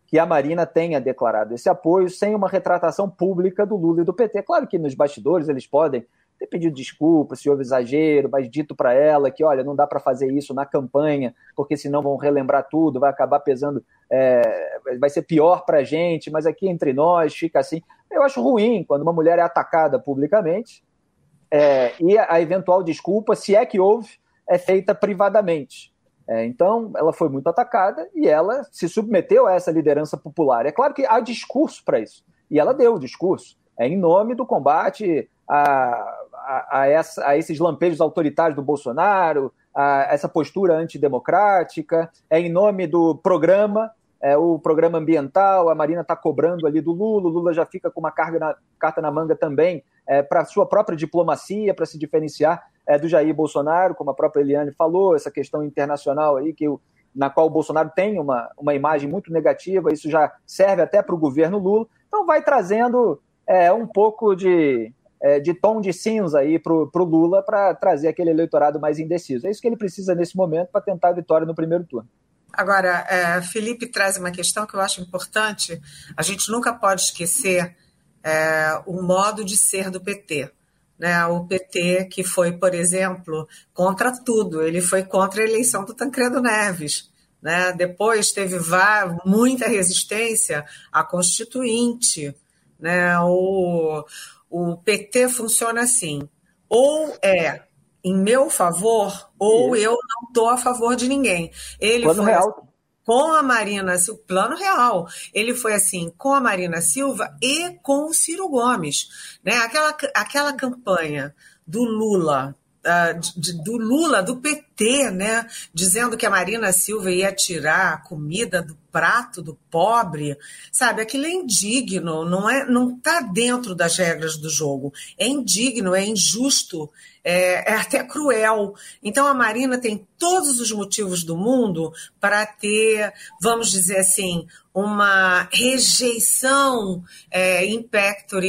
que a Marina tenha declarado esse apoio sem uma retratação pública do Lula e do PT. Claro que nos bastidores eles podem ter pedido desculpa se houve exagero, mas dito para ela que, olha, não dá para fazer isso na campanha, porque senão vão relembrar tudo, vai acabar pesando, é, vai ser pior para a gente, mas aqui entre nós fica assim. Eu acho ruim quando uma mulher é atacada publicamente é, e a eventual desculpa, se é que houve, é feita privadamente. É, então, ela foi muito atacada e ela se submeteu a essa liderança popular. É claro que há discurso para isso, e ela deu o discurso é, em nome do combate a, a, essa, a esses lampejos autoritários do Bolsonaro, a essa postura antidemocrática, é em nome do programa, é, o programa ambiental, a Marina está cobrando ali do Lula, o Lula já fica com uma na, carta na manga também é, para sua própria diplomacia, para se diferenciar é, do Jair Bolsonaro, como a própria Eliane falou, essa questão internacional aí que o, na qual o Bolsonaro tem uma, uma imagem muito negativa, isso já serve até para o governo Lula, então vai trazendo é, um pouco de, é, de tom de cinza aí para o Lula para trazer aquele eleitorado mais indeciso. É isso que ele precisa nesse momento para tentar a vitória no primeiro turno. Agora, é, Felipe traz uma questão que eu acho importante. A gente nunca pode esquecer é, o modo de ser do PT. Né? O PT que foi, por exemplo, contra tudo. Ele foi contra a eleição do Tancredo Neves. Né? Depois teve muita resistência à Constituinte. Né? O, o PT funciona assim: ou é em meu favor, ou Isso. eu não estou a favor de ninguém. Ele Plano foi real. Assim, com a Marina Silva, plano real. Ele foi assim com a Marina Silva e com o Ciro Gomes. Né? Aquela, aquela campanha do Lula de, do Lula, do PT, né? dizendo que a Marina Silva ia tirar a comida do prato do pobre, sabe? Aquilo é indigno, não é, não está dentro das regras do jogo. É indigno, é injusto, é, é até cruel. Então a Marina tem todos os motivos do mundo para ter, vamos dizer assim, uma rejeição é,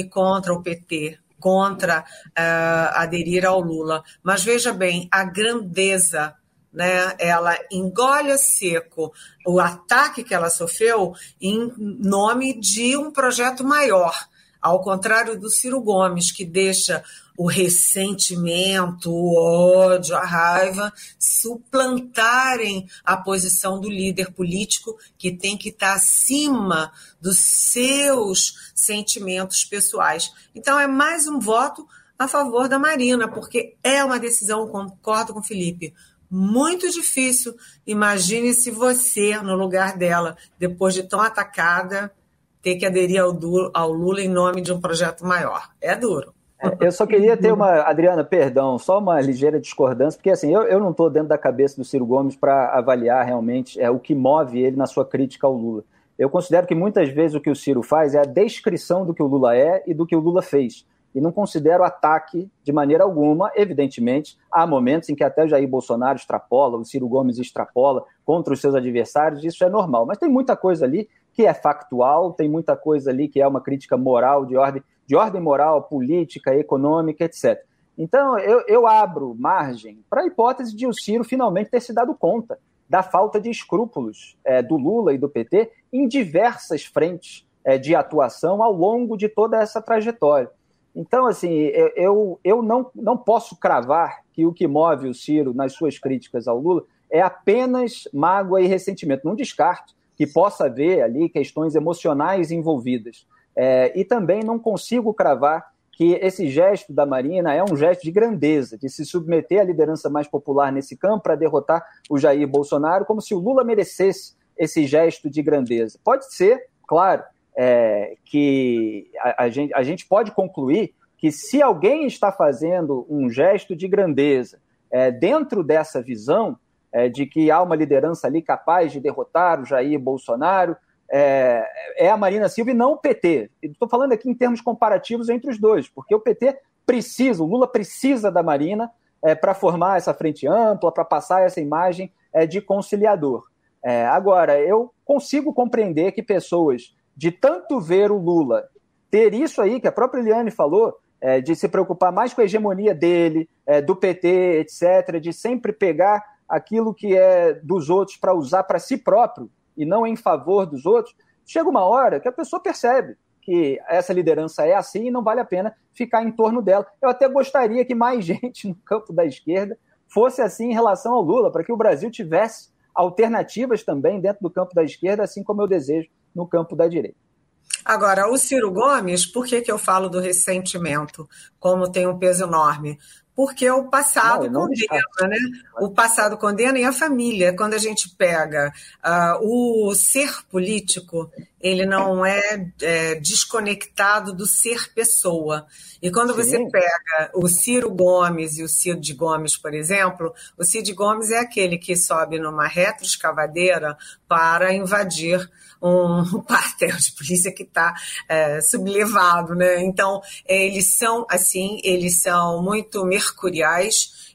contra o PT contra uh, aderir ao Lula. Mas veja bem, a grandeza, né, ela engole seco o ataque que ela sofreu em nome de um projeto maior. Ao contrário do Ciro Gomes, que deixa o ressentimento, o ódio, a raiva suplantarem a posição do líder político que tem que estar acima dos seus sentimentos pessoais. Então é mais um voto a favor da Marina, porque é uma decisão, concordo com o Felipe, muito difícil. Imagine se você, no lugar dela, depois de tão atacada, ter que aderir ao, ao Lula em nome de um projeto maior. É duro. É, eu só queria ter uma, Adriana, perdão, só uma ligeira discordância, porque assim, eu, eu não estou dentro da cabeça do Ciro Gomes para avaliar realmente é, o que move ele na sua crítica ao Lula. Eu considero que muitas vezes o que o Ciro faz é a descrição do que o Lula é e do que o Lula fez. E não considero ataque de maneira alguma, evidentemente, há momentos em que até o Jair Bolsonaro extrapola, o Ciro Gomes extrapola contra os seus adversários, isso é normal. Mas tem muita coisa ali que é factual, tem muita coisa ali que é uma crítica moral de ordem de ordem moral, política, econômica, etc. Então, eu, eu abro margem para a hipótese de o Ciro finalmente ter se dado conta da falta de escrúpulos é, do Lula e do PT em diversas frentes é, de atuação ao longo de toda essa trajetória. Então, assim, eu, eu não, não posso cravar que o que move o Ciro nas suas críticas ao Lula é apenas mágoa e ressentimento. Não descarto que possa haver ali questões emocionais envolvidas. É, e também não consigo cravar que esse gesto da Marina é um gesto de grandeza, de se submeter à liderança mais popular nesse campo para derrotar o Jair Bolsonaro, como se o Lula merecesse esse gesto de grandeza. Pode ser, claro, é, que a, a, gente, a gente pode concluir que se alguém está fazendo um gesto de grandeza é, dentro dessa visão é, de que há uma liderança ali capaz de derrotar o Jair Bolsonaro, é, é a Marina Silva e não o PT. Estou falando aqui em termos comparativos entre os dois, porque o PT precisa, o Lula precisa da Marina é, para formar essa frente ampla, para passar essa imagem é, de conciliador. É, agora, eu consigo compreender que pessoas de tanto ver o Lula ter isso aí, que a própria Eliane falou, é, de se preocupar mais com a hegemonia dele, é, do PT, etc., de sempre pegar aquilo que é dos outros para usar para si próprio, e não em favor dos outros, chega uma hora que a pessoa percebe que essa liderança é assim e não vale a pena ficar em torno dela. Eu até gostaria que mais gente no campo da esquerda fosse assim em relação ao Lula, para que o Brasil tivesse alternativas também dentro do campo da esquerda, assim como eu desejo no campo da direita. Agora, o Ciro Gomes, por que, que eu falo do ressentimento? Como tem um peso enorme? Porque o passado não, condena, né? O passado condena e a família. Quando a gente pega uh, o ser político, ele não é, é, desconectado do ser pessoa. E quando Sim. você pega o Ciro Gomes e o Cid Gomes, por exemplo, o Cid Gomes é aquele que sobe numa retroescavadeira para invadir um quartel de polícia que está é, sublevado, né? Então, eles são assim, eles são muito mercuriais,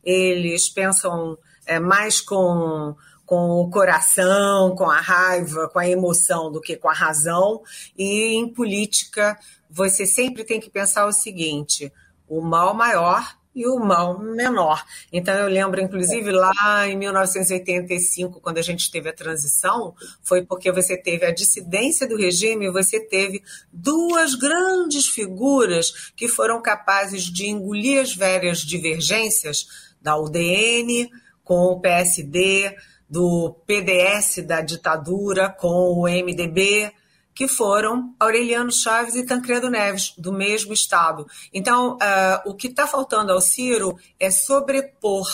eles pensam é, mais com com o coração, com a raiva, com a emoção do que com a razão. E em política, você sempre tem que pensar o seguinte: o mal maior e o mal menor. Então, eu lembro, inclusive, lá em 1985, quando a gente teve a transição, foi porque você teve a dissidência do regime, você teve duas grandes figuras que foram capazes de engolir as velhas divergências da UDN com o PSD, do PDS da ditadura com o MDB que foram Aureliano Chaves e Tancredo Neves, do mesmo estado. Então, uh, o que está faltando ao Ciro é sobrepor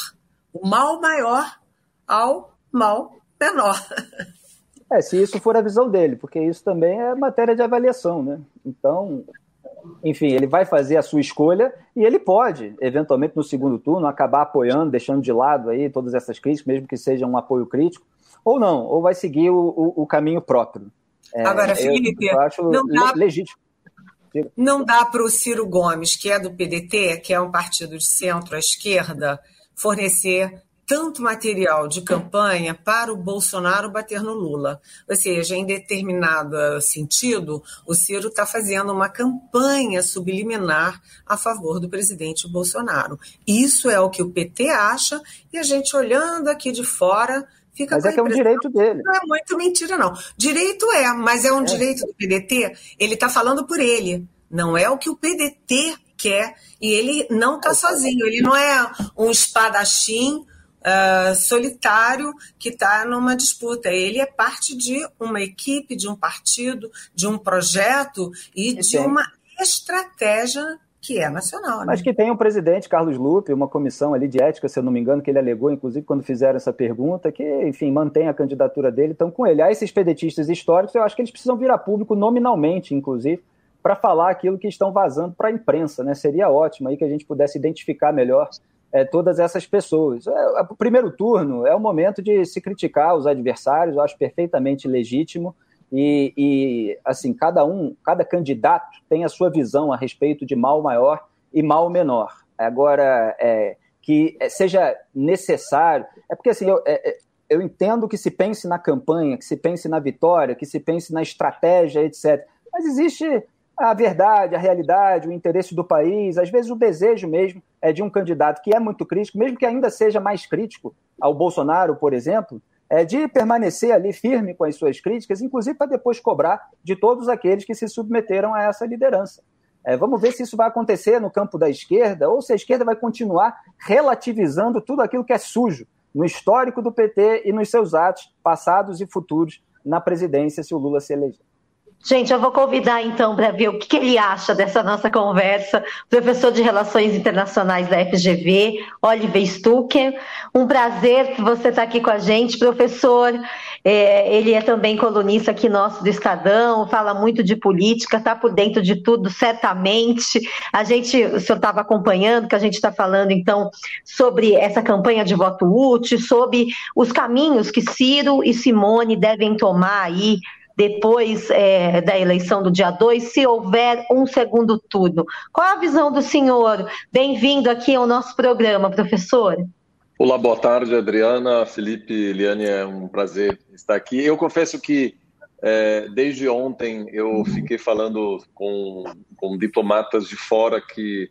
o mal maior ao mal menor. É, se isso for a visão dele, porque isso também é matéria de avaliação, né? Então, enfim, ele vai fazer a sua escolha e ele pode, eventualmente, no segundo turno, acabar apoiando, deixando de lado aí todas essas críticas, mesmo que seja um apoio crítico, ou não, ou vai seguir o, o, o caminho próprio. É, Agora, Felipe, eu, eu acho não dá, legítimo. Não dá para o Ciro Gomes, que é do PDT, que é um partido de centro à esquerda, fornecer tanto material de campanha para o Bolsonaro bater no Lula. Ou seja, em determinado sentido, o Ciro está fazendo uma campanha subliminar a favor do presidente Bolsonaro. Isso é o que o PT acha, e a gente olhando aqui de fora Fica mas é que é um direito dele. Não é muito mentira, não. Direito é, mas é um é. direito do PDT. Ele está falando por ele. Não é o que o PDT quer. E ele não está sozinho. Ele não é um espadachim uh, solitário que está numa disputa. Ele é parte de uma equipe, de um partido, de um projeto e de uma estratégia que é nacional. Né? Mas que tem um presidente, Carlos Lupe, uma comissão ali de ética, se eu não me engano, que ele alegou, inclusive, quando fizeram essa pergunta, que, enfim, mantém a candidatura dele. Então, com ele, há esses pedetistas históricos, eu acho que eles precisam vir a público nominalmente, inclusive, para falar aquilo que estão vazando para a imprensa, né? Seria ótimo aí que a gente pudesse identificar melhor é, todas essas pessoas. É, o primeiro turno é o momento de se criticar os adversários, eu acho perfeitamente legítimo. E, e, assim, cada um, cada candidato tem a sua visão a respeito de mal maior e mal menor. Agora, é, que seja necessário, é porque assim, eu, é, é, eu entendo que se pense na campanha, que se pense na vitória, que se pense na estratégia, etc. Mas existe a verdade, a realidade, o interesse do país, às vezes o desejo mesmo é de um candidato que é muito crítico, mesmo que ainda seja mais crítico ao Bolsonaro, por exemplo, é, de permanecer ali firme com as suas críticas, inclusive para depois cobrar de todos aqueles que se submeteram a essa liderança. É, vamos ver se isso vai acontecer no campo da esquerda ou se a esquerda vai continuar relativizando tudo aquilo que é sujo no histórico do PT e nos seus atos passados e futuros na presidência se o Lula se eleger. Gente, eu vou convidar então para ver o que, que, ele acha dessa nossa conversa, professor de Relações Internacionais da FGV, Oliver Stucker. Um prazer você está aqui com a gente, professor. É, ele é também colunista aqui nosso do Estadão, fala muito de política, está por dentro de tudo, certamente. A gente, o senhor estava acompanhando, que a gente está falando então sobre essa campanha de voto útil, sobre os caminhos que Ciro e Simone devem tomar aí depois é, da eleição do dia 2, se houver um segundo turno. Qual a visão do senhor? Bem-vindo aqui ao nosso programa, professor. Olá, boa tarde, Adriana, Felipe, Liane, é um prazer estar aqui. Eu confesso que é, desde ontem eu fiquei falando com, com diplomatas de fora que,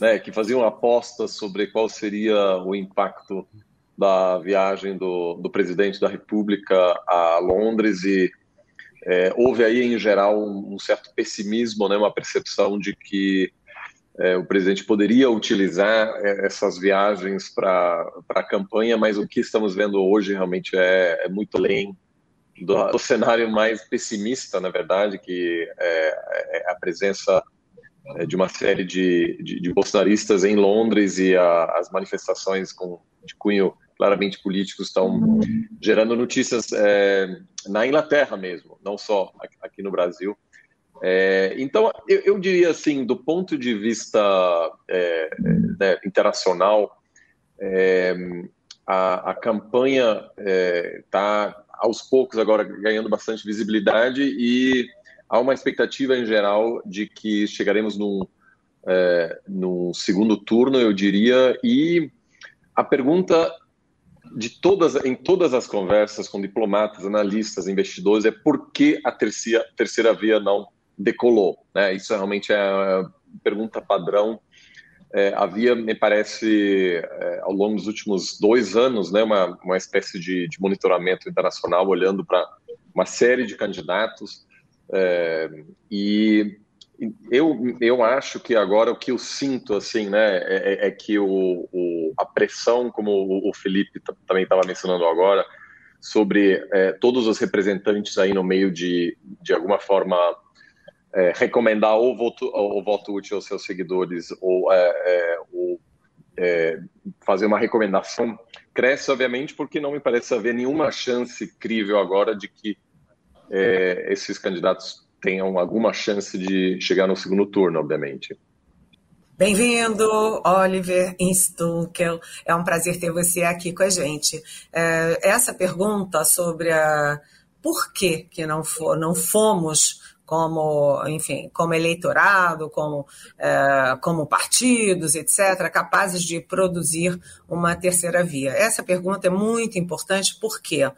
né, que faziam apostas sobre qual seria o impacto da viagem do, do presidente da República a Londres e é, houve aí, em geral, um, um, certo pessimismo, né, uma percepção de que é, o presidente poderia utilizar é, essas viagens para a campanha, mas o que estamos vendo hoje realmente é, é muito além do, do, cenário mais pessimista, na verdade, que é, é a presença é, de uma série de, de, de, bolsonaristas em Londres e a, as manifestações com, de cunho claramente políticos estão gerando notícias é, na Inglaterra mesmo, não só aqui no Brasil. É, então, eu, eu, diria assim, do ponto de vista é, né, internacional, é, a, a, campanha está é, aos poucos agora ganhando bastante visibilidade e há uma expectativa em geral de que chegaremos num, é, num segundo turno, eu diria, e a pergunta de todas, em todas as conversas com diplomatas, analistas, investidores, é por que a terceira, terceira via não decolou. Né? Isso realmente é a pergunta padrão. É, havia, me parece, é, ao longo dos últimos dois anos, né, uma, uma espécie de, de monitoramento internacional olhando para uma série de candidatos. É, e eu, eu acho que agora o que eu sinto assim, né, é, é, é que o, o, a pressão, como o, o Felipe também estava mencionando agora, sobre é, todos os representantes aí no meio de, de alguma forma, é, recomendar ou voto, ou voto útil aos seus seguidores ou, é, é, ou fazer uma recomendação cresce, obviamente, porque não me parece haver nenhuma chance crível agora de que esses candidatos tenham alguma chance de chegar no segundo turno, obviamente. Bem-vindo, Oliver Instunkel. É um prazer ter você aqui com a gente. É, essa pergunta sobre a por que, que não, for, não fomos como, enfim, como eleitorado, como, é, como partidos, etc., capazes de produzir uma terceira via? Essa pergunta é muito importante, por quê?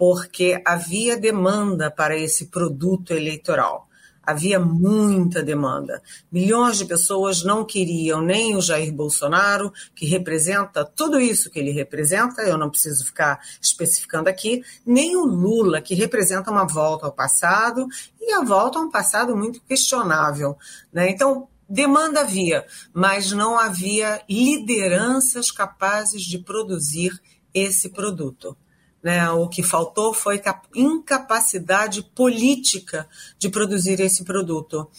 Porque havia demanda para esse produto eleitoral havia muita demanda. Milhões de pessoas não queriam nem o Jair Bolsonaro, que representa tudo isso que ele representa, eu não preciso ficar especificando aqui, nem o Lula, que representa uma volta ao passado e a volta a um passado muito questionável. Né? Então, demanda havia, mas não havia lideranças capazes de produzir esse produto. Né? O que faltou foi incapacidade política de produzir esse produto.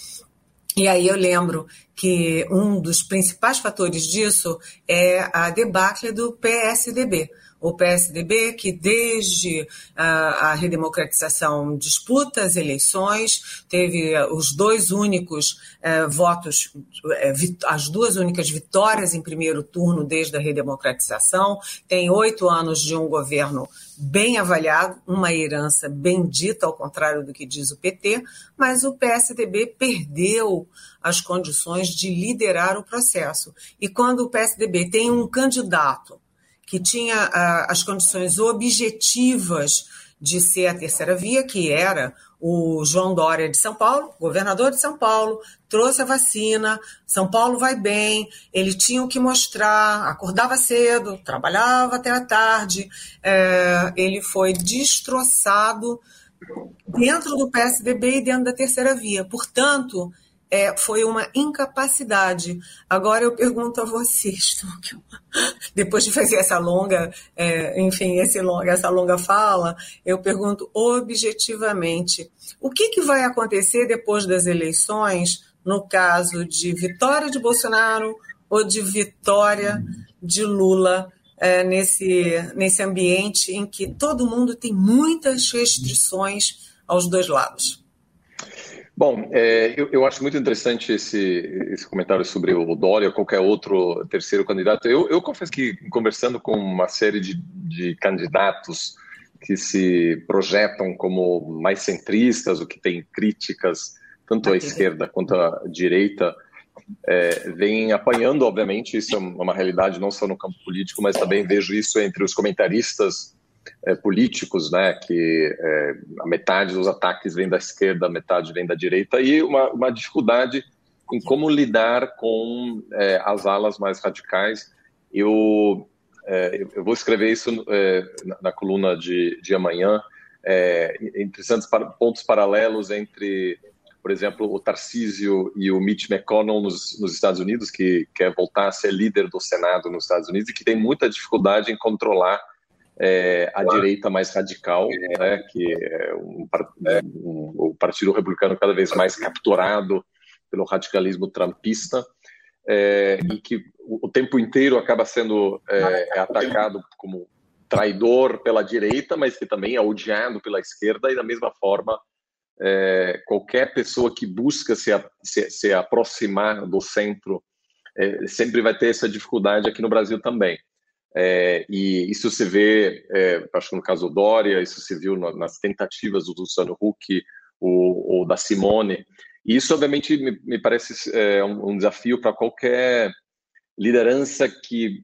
E aí eu lembro que um dos principais fatores disso é a debacle do PSDB o PSDB, que desde a, redemocratização disputa as eleições, teve eh, os dois únicos eh, votos, eh, as duas únicas vitórias em primeiro turno desde a redemocratização, tem oito anos de um governo bem avaliado, uma herança bendita, ao contrário do que diz o PT, mas o PSDB perdeu as condições de liderar o processo. E quando o PSDB tem um candidato que tinha uh, as condições objetivas de ser a terceira via, que era o João Dória de São Paulo, governador de São Paulo, trouxe a vacina, São Paulo vai bem, ele tinha o que mostrar, acordava cedo, trabalhava até a tarde, é, ele foi destroçado dentro do PSDB e dentro da terceira via. Portanto, é, foi uma incapacidade. Agora eu pergunto a vocês, depois de fazer essa longa, é, enfim, esse longa, essa longa fala, eu pergunto objetivamente, o que, que vai acontecer depois das eleições, no caso de vitória de Bolsonaro ou de vitória de Lula? É, nesse, nesse ambiente em que todo mundo tem muitas restrições aos dois lados. Bom, é, eu, eu, acho muito interessante esse, esse comentário sobre o Dória ou qualquer outro terceiro candidato. Eu, eu confesso que, conversando com uma série de, de candidatos que se projetam como mais centristas, o que tem críticas tanto à esquerda quanto à direita, é, vem apanhando, obviamente, isso é uma realidade não só no campo político, mas também vejo isso entre os comentaristas é, políticos, né, que é, a metade dos ataques vem da esquerda, a metade vem da direita, e uma, uma dificuldade em como lidar com é, as alas mais radicais. Eu, é, eu vou escrever isso é, na, na, coluna de, de amanhã, é, interessantes pontos paralelos entre, por exemplo, o Tarcísio e o Mitch McConnell nos, nos Estados Unidos, que quer voltar a ser líder do Senado nos Estados Unidos e que tem muita dificuldade em controlar é, a direita mais radical, né, que é um, um, o Partido Republicano cada vez mais capturado pelo radicalismo trumpista, é, e que o, tempo inteiro acaba sendo é, atacado. como traidor pela direita, mas que também é odiado pela esquerda, e da mesma forma, é, qualquer pessoa que busca se, se, se aproximar do centro é, sempre vai ter essa dificuldade aqui no Brasil também. É, e isso se vê, é, acho que no caso do Dória, isso se viu nas tentativas do Luciano Huck ou, ou da Simone. E isso, obviamente, me, me parece é, um, um desafio para qualquer liderança que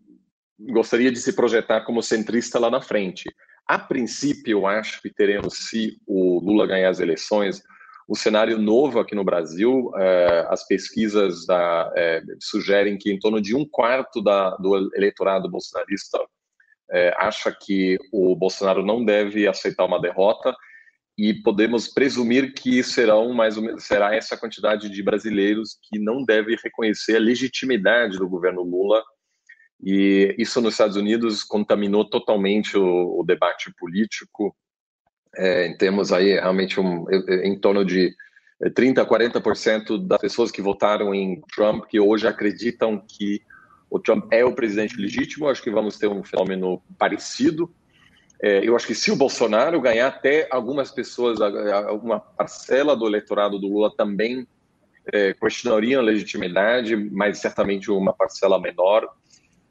gostaria de se projetar como centrista lá na frente. A princípio, eu acho que teremos, se o Lula ganhar as eleições, um cenário novo aqui no Brasil. É, as pesquisas da, é, sugerem que em torno de um quarto da, do eleitorado bolsonarista é, acha que o Bolsonaro não deve aceitar uma derrota e podemos presumir que serão mais ou menos, será essa quantidade de brasileiros que não deve reconhecer a legitimidade do governo Lula e isso nos Estados Unidos contaminou totalmente o, o debate político é, temos aí realmente um, em torno de 30% a 40% das pessoas que votaram em Trump que hoje acreditam que o Trump é o presidente legítimo. Acho que vamos ter um fenômeno parecido. É, eu acho que se o Bolsonaro ganhar, até algumas pessoas, alguma parcela do eleitorado do Lula também é, questionariam a legitimidade, mas certamente uma parcela menor.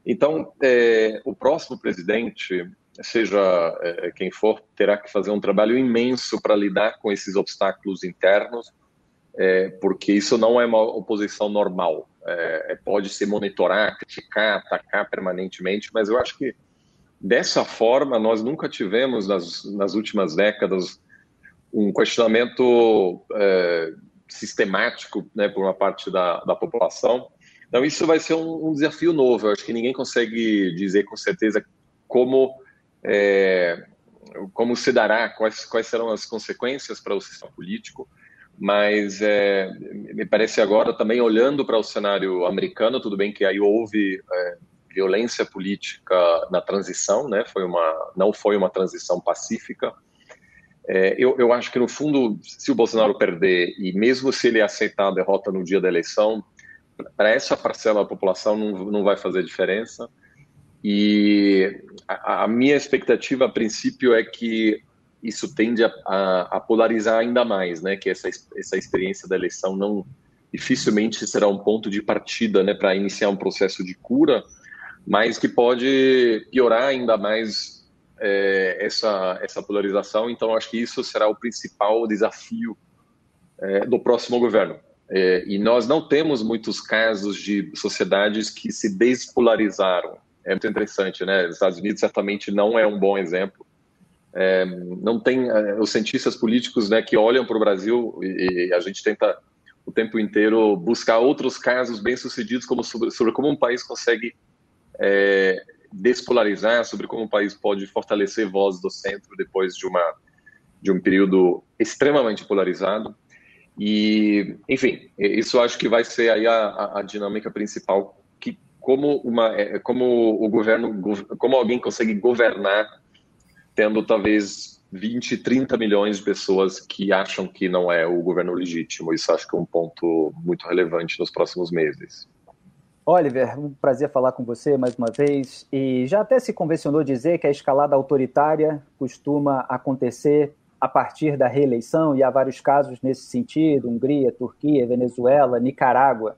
Então, é, o próximo presidente, seja é, quem for, terá que fazer um trabalho imenso para lidar com esses obstáculos internos, é, porque isso não é uma oposição normal. É, é, pode se monitorar, criticar, atacar permanentemente, mas eu acho que dessa forma nós nunca tivemos nas, nas últimas décadas um questionamento é, sistemático né, por uma parte da, da população. Então isso vai ser um, um desafio novo. Eu acho que ninguém consegue dizer com certeza como é, como se dará, quais, quais serão as consequências para o sistema político, mas é, me parece agora também olhando para o cenário americano, tudo bem que aí houve é, violência política na transição, né? Foi uma, não foi uma transição pacífica. É, eu, eu acho que no fundo, se o Bolsonaro perder e mesmo se ele aceitar a derrota no dia da eleição, para essa parcela da população não, não vai fazer diferença. E a, a, minha expectativa, a princípio, é que isso tende a, a, a, polarizar ainda mais, né? Que essa, essa experiência da eleição não dificilmente será um ponto de partida, né, para iniciar um processo de cura, mas que pode piorar ainda mais é, essa essa polarização. Então, acho que isso será o principal desafio é, do próximo governo. É, e nós não temos muitos casos de sociedades que se despolarizaram é muito interessante, né? Os Estados Unidos certamente não é um bom exemplo. É, não tem é, os cientistas políticos, né, que olham para o Brasil e, e, a gente tenta o tempo inteiro buscar outros casos bem sucedidos como sobre, sobre como um país consegue é, despolarizar, sobre como um país pode fortalecer vozes do centro depois de uma de um período extremamente polarizado. E, enfim, isso acho que vai ser aí a, a, a dinâmica principal como uma é, como o governo como alguém consegue governar tendo talvez 20, 30 milhões de pessoas que acham que não é o governo legítimo. Isso acho que é um ponto muito relevante nos próximos meses. Oliver, um prazer falar com você mais uma vez. E já até se convencionou dizer que a escalada autoritária costuma acontecer a partir da reeleição, e há vários casos nesse sentido: Hungria, Turquia, Venezuela, Nicarágua.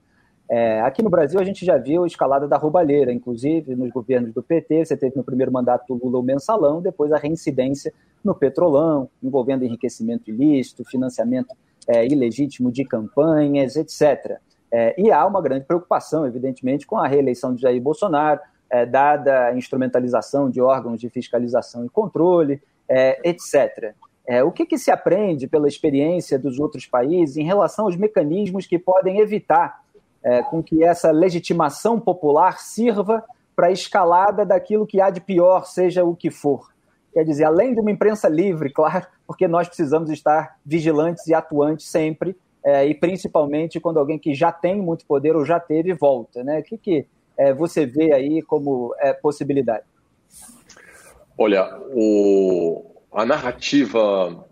É, aqui no Brasil, a gente já viu a escalada da roubalheira, inclusive nos governos do PT. Você teve no primeiro mandato do Lula o mensalão, depois a reincidência no petrolão, envolvendo enriquecimento ilícito, financiamento é, ilegítimo de campanhas, etc. É, e há uma grande preocupação, evidentemente, com a reeleição de Jair Bolsonaro, é, dada a instrumentalização de órgãos de fiscalização e controle, é, etc. É, o que, que se aprende pela experiência dos outros países em relação aos mecanismos que podem evitar é, com que essa legitimação popular sirva para a escalada daquilo que há de pior, seja o que for. Quer dizer, além de uma imprensa livre, claro, porque nós precisamos estar vigilantes e atuantes sempre, é, e principalmente quando alguém que já tem muito poder ou já teve volta. Né? O que, que é, você vê aí como é, possibilidade? Olha, o, a narrativa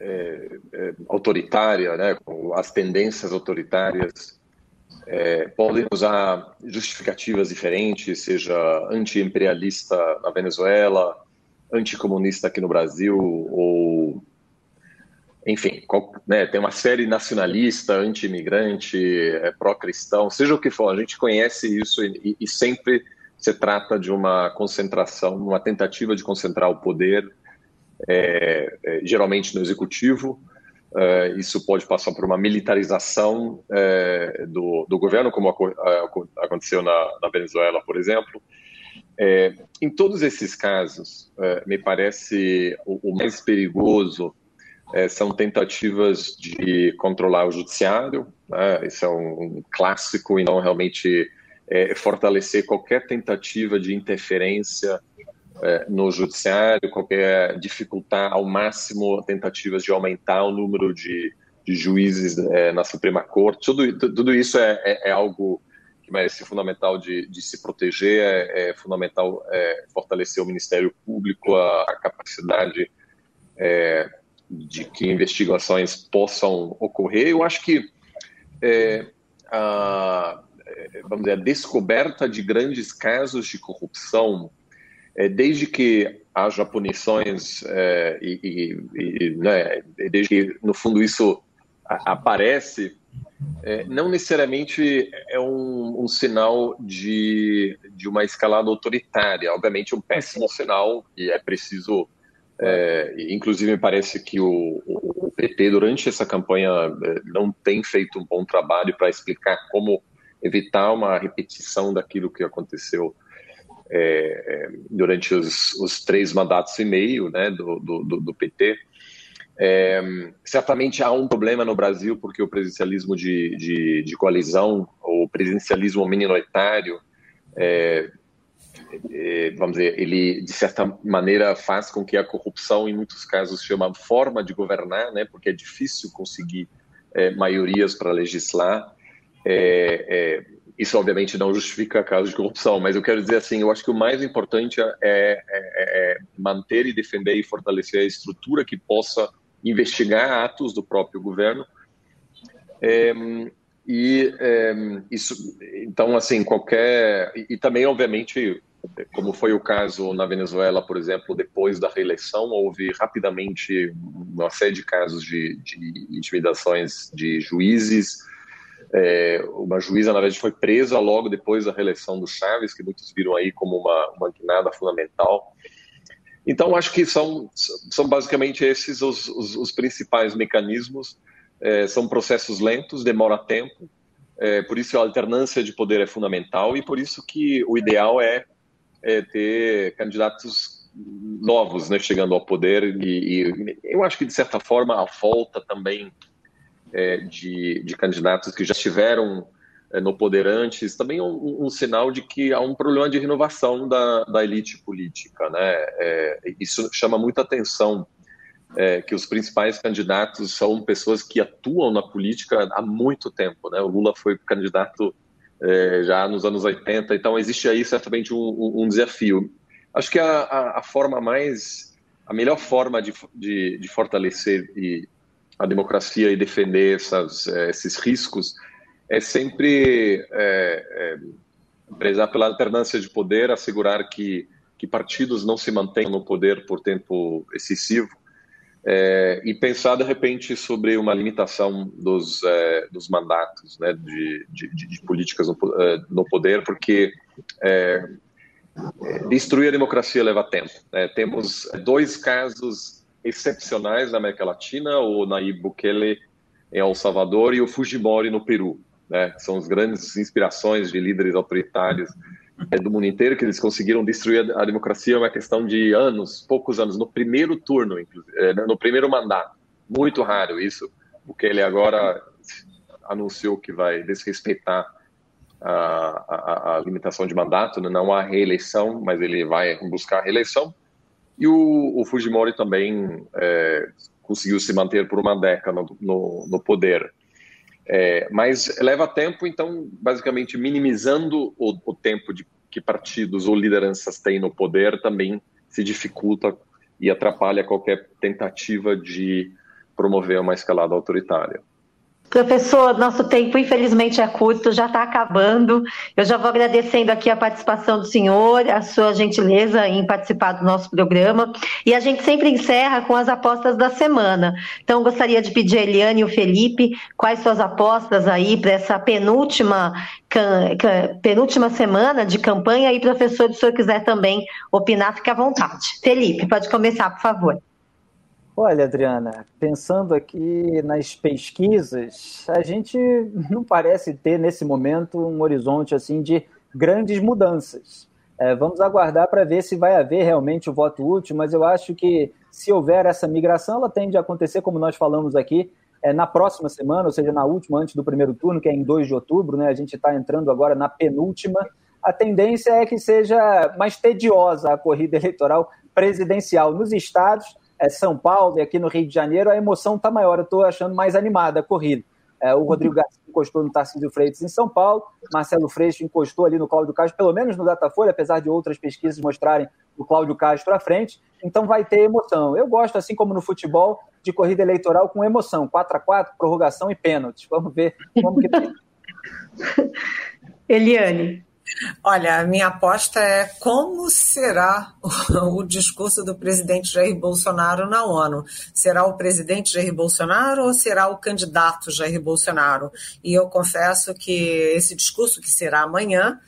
é, é, autoritária, né, as tendências autoritárias, é, podem usar justificativas diferentes, seja anti-imperialista na Venezuela, anticomunista aqui no Brasil, ou enfim, qual, né, tem uma série nacionalista, anti-imigrante, é, pró-cristão, seja o que for, a gente conhece isso e, e, sempre se trata de uma concentração, uma tentativa de concentrar o poder, é, é, geralmente no executivo. É, isso pode passar por uma militarização é, do, do, governo, como aconteceu na, na Venezuela, por exemplo. em todos esses casos, me parece o, o mais perigoso são tentativas de controlar o judiciário, né? isso é um, um clássico, e não realmente fortalecer qualquer tentativa de interferência no judiciário, qualquer dificultar ao máximo tentativas de aumentar o número de, de juízes é, na Suprema Corte. Tudo, tudo isso é, é, é algo que merece fundamental de, de se proteger, é, é fundamental fortalecer o Ministério Público, a, a capacidade de que investigações possam ocorrer. Eu acho que é, a, vamos dizer, a descoberta de grandes casos de corrupção, é, desde que haja punições é, e, e, e né, desde que, no fundo, isso aparece, é, não necessariamente é um, um, sinal de, de uma escalada autoritária. Obviamente, um péssimo sinal e é preciso é, inclusive, me parece que o, o, PT, durante essa campanha, é, não tem feito um bom trabalho para explicar como evitar uma repetição daquilo que aconteceu é, é, durante os, os, três mandatos e meio né, do, do, do PT. É, certamente há um problema no Brasil, porque o presidencialismo de, de, de coalizão, o presidencialismo minoritário, é, é, vamos dizer, ele de certa maneira faz com que a corrupção, em muitos casos, seja uma forma de governar, né? Porque é difícil conseguir é, maiorias para legislar. É, é, isso obviamente não justifica casos de corrupção, mas eu quero dizer assim, eu acho que o mais importante é, é, é manter e defender e fortalecer a estrutura que possa investigar atos do próprio governo. e isso, então, assim, qualquer. E, e, também, obviamente, como foi o caso na Venezuela, por exemplo, depois da reeleição, houve rapidamente uma série de casos de, de intimidações de juízes. É, uma juíza, na verdade, foi presa logo depois da reeleição do Chaves, que muitos viram aí como uma, uma guinada fundamental. Então, acho que são, são basicamente esses os, os, os principais mecanismos. É, são processos lentos, demora tempo, é, por isso a alternância de poder é fundamental e por isso que o ideal é é, ter candidatos novos né, chegando ao poder e, e, eu acho que de certa forma a volta também é, de, de, candidatos que já estiveram é, no poder antes também é um, um, sinal de que há um problema de renovação da, da elite política, né? É, isso chama muita atenção é, que os principais candidatos são pessoas que atuam na política há muito tempo, né? O Lula foi candidato é, já nos anos 80. Então, existe aí certamente um, um desafio. Acho que a, a, a, forma mais, a melhor forma de, de, de fortalecer e, a democracia e defender essas, é, esses riscos é sempre é, é, prezar pela alternância de poder, assegurar que, que partidos não se mantenham no poder por tempo excessivo é, e pensar de repente sobre uma limitação dos, dos mandatos né, de, de, de políticas no, no, poder, porque destruir a democracia leva tempo. Né? Temos dois casos excepcionais na América Latina, o Nayib Bukele em El Salvador e o Fujimori no Peru. Né? São as grandes inspirações de líderes autoritários é, do mundo inteiro, que eles conseguiram destruir a, democracia é uma questão de anos, poucos anos, no primeiro turno, é, no primeiro mandato. Muito raro isso, porque ele agora anunciou que vai desrespeitar a, a, a limitação de mandato, né? não há reeleição, mas ele vai buscar a reeleição. E o, o Fujimori também é, conseguiu se manter por uma década no, no, no poder. É, mas leva tempo, então, basicamente, minimizando o, o tempo de, que partidos ou lideranças têm no poder também se dificulta e atrapalha qualquer tentativa de promover uma escalada autoritária. Professor, nosso tempo infelizmente é curto, já está acabando. Eu já vou agradecendo aqui a participação do senhor, a sua gentileza em participar do nosso programa. E a gente sempre encerra com as apostas da semana. Então, gostaria de pedir a Eliane e o Felipe quais suas apostas aí para essa penúltima, penúltima semana de campanha. E, professor, se o senhor quiser também opinar, fique à vontade. Felipe, pode começar, por favor. Olha, Adriana, pensando aqui nas pesquisas, a gente não parece ter nesse momento um horizonte assim de grandes mudanças. É, vamos aguardar para ver se vai haver realmente o voto útil, mas eu acho que se houver essa migração, ela tende a acontecer, como nós falamos aqui, é, na próxima semana, ou seja, na última, antes do primeiro turno, que é em 2 de outubro, né? A gente está entrando agora na penúltima. A tendência é que seja mais tediosa a corrida eleitoral presidencial nos estados é, São Paulo e aqui no Rio de Janeiro, a emoção está maior. Eu estou achando mais animada a corrida. É, o Rodrigo Garcia encostou no Tarcísio Freitas em São Paulo, Marcelo Freixo encostou ali no Cláudio Castro, pelo menos no Datafolha, apesar de outras pesquisas mostrarem o Cláudio Castro à frente. Então vai ter emoção. Eu gosto, assim como no futebol, de corrida eleitoral com emoção. 4 a 4 prorrogação e pênaltis. Vamos ver como que. Eliane. Olha, a minha aposta é como será o, discurso do presidente Jair Bolsonaro na ONU. Será o presidente Jair Bolsonaro ou será o candidato Jair Bolsonaro? E eu confesso que esse discurso que será amanhã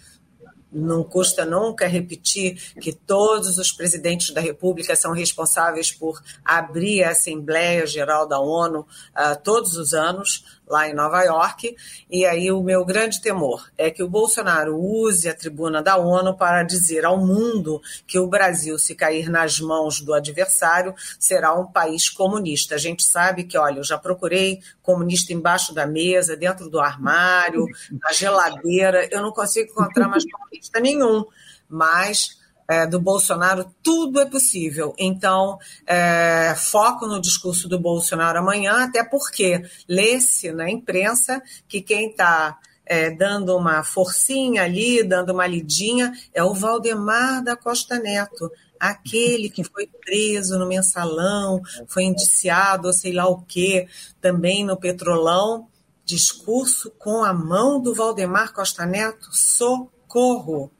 não custa nunca repetir que todos os presidentes da República são responsáveis por abrir a Assembleia Geral da ONU uh, todos os anos lá em Nova York. E aí o meu grande temor é que o Bolsonaro use a tribuna da ONU para dizer ao mundo que o Brasil, se cair nas mãos do adversário, será um país comunista. A gente sabe que, olha, eu já procurei comunista embaixo da mesa, dentro do armário, na geladeira, eu não consigo encontrar mais comunista nenhum. Mas é, do Bolsonaro, tudo é possível. Então, é, foco no discurso do Bolsonaro amanhã, até porque lê-se na imprensa que quem está é, dando uma forcinha ali, dando uma lidinha, é o Valdemar da Costa Neto, aquele que foi preso no mensalão, foi indiciado, ou sei lá o quê, também no Petrolão. Discurso com a mão do Valdemar Costa Neto, socorro!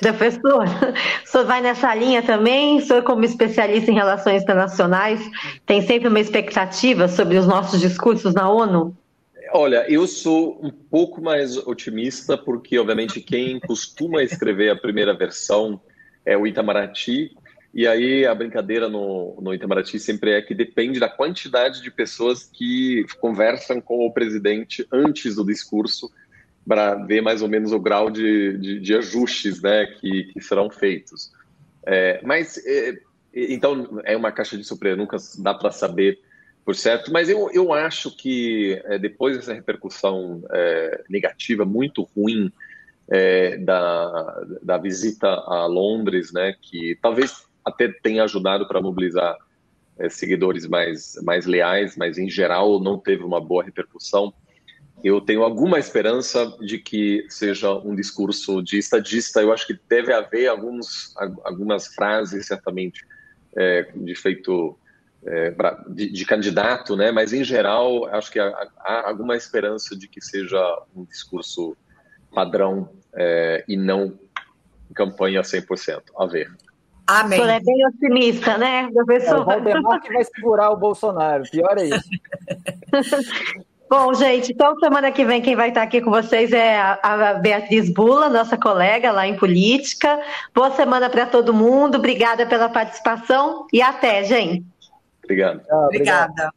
Professor, o senhor vai nessa linha também? O senhor, como especialista em relações internacionais, tem sempre uma expectativa sobre os nossos discursos na ONU? Olha, eu sou um pouco mais otimista, porque, obviamente, quem costuma escrever a primeira versão é o Itamaraty, e aí a brincadeira no, no Itamaraty sempre é que depende da quantidade de pessoas que conversam com o presidente antes do discurso para ver mais ou menos o grau de, de, de ajustes né, que, que serão feitos. É, mas, é, então, é uma caixa de surpresa, nunca dá para saber por certo, mas eu, eu acho que é, depois dessa repercussão é, negativa, muito ruim, é, da, da visita a Londres, né, que talvez até tenha ajudado para mobilizar é, seguidores mais, mais leais, mas em geral não teve uma boa repercussão eu tenho alguma esperança de que seja um discurso de estadista. Eu acho que deve haver alguns, algumas frases, certamente, é, de feito é, de, de, candidato, né? mas em geral, acho que há, há, alguma esperança de que seja um discurso padrão é, e não campanha 100%. A ver. Amém. Você é bem otimista, né, professor? É, o Valdemar que vai segurar o Bolsonaro, pior é isso. Bom, gente, então semana que vem quem vai estar aqui com vocês é a, Beatriz Bula, nossa colega lá em política. Boa semana para todo mundo, obrigada pela participação e até, gente. Obrigado. Obrigada.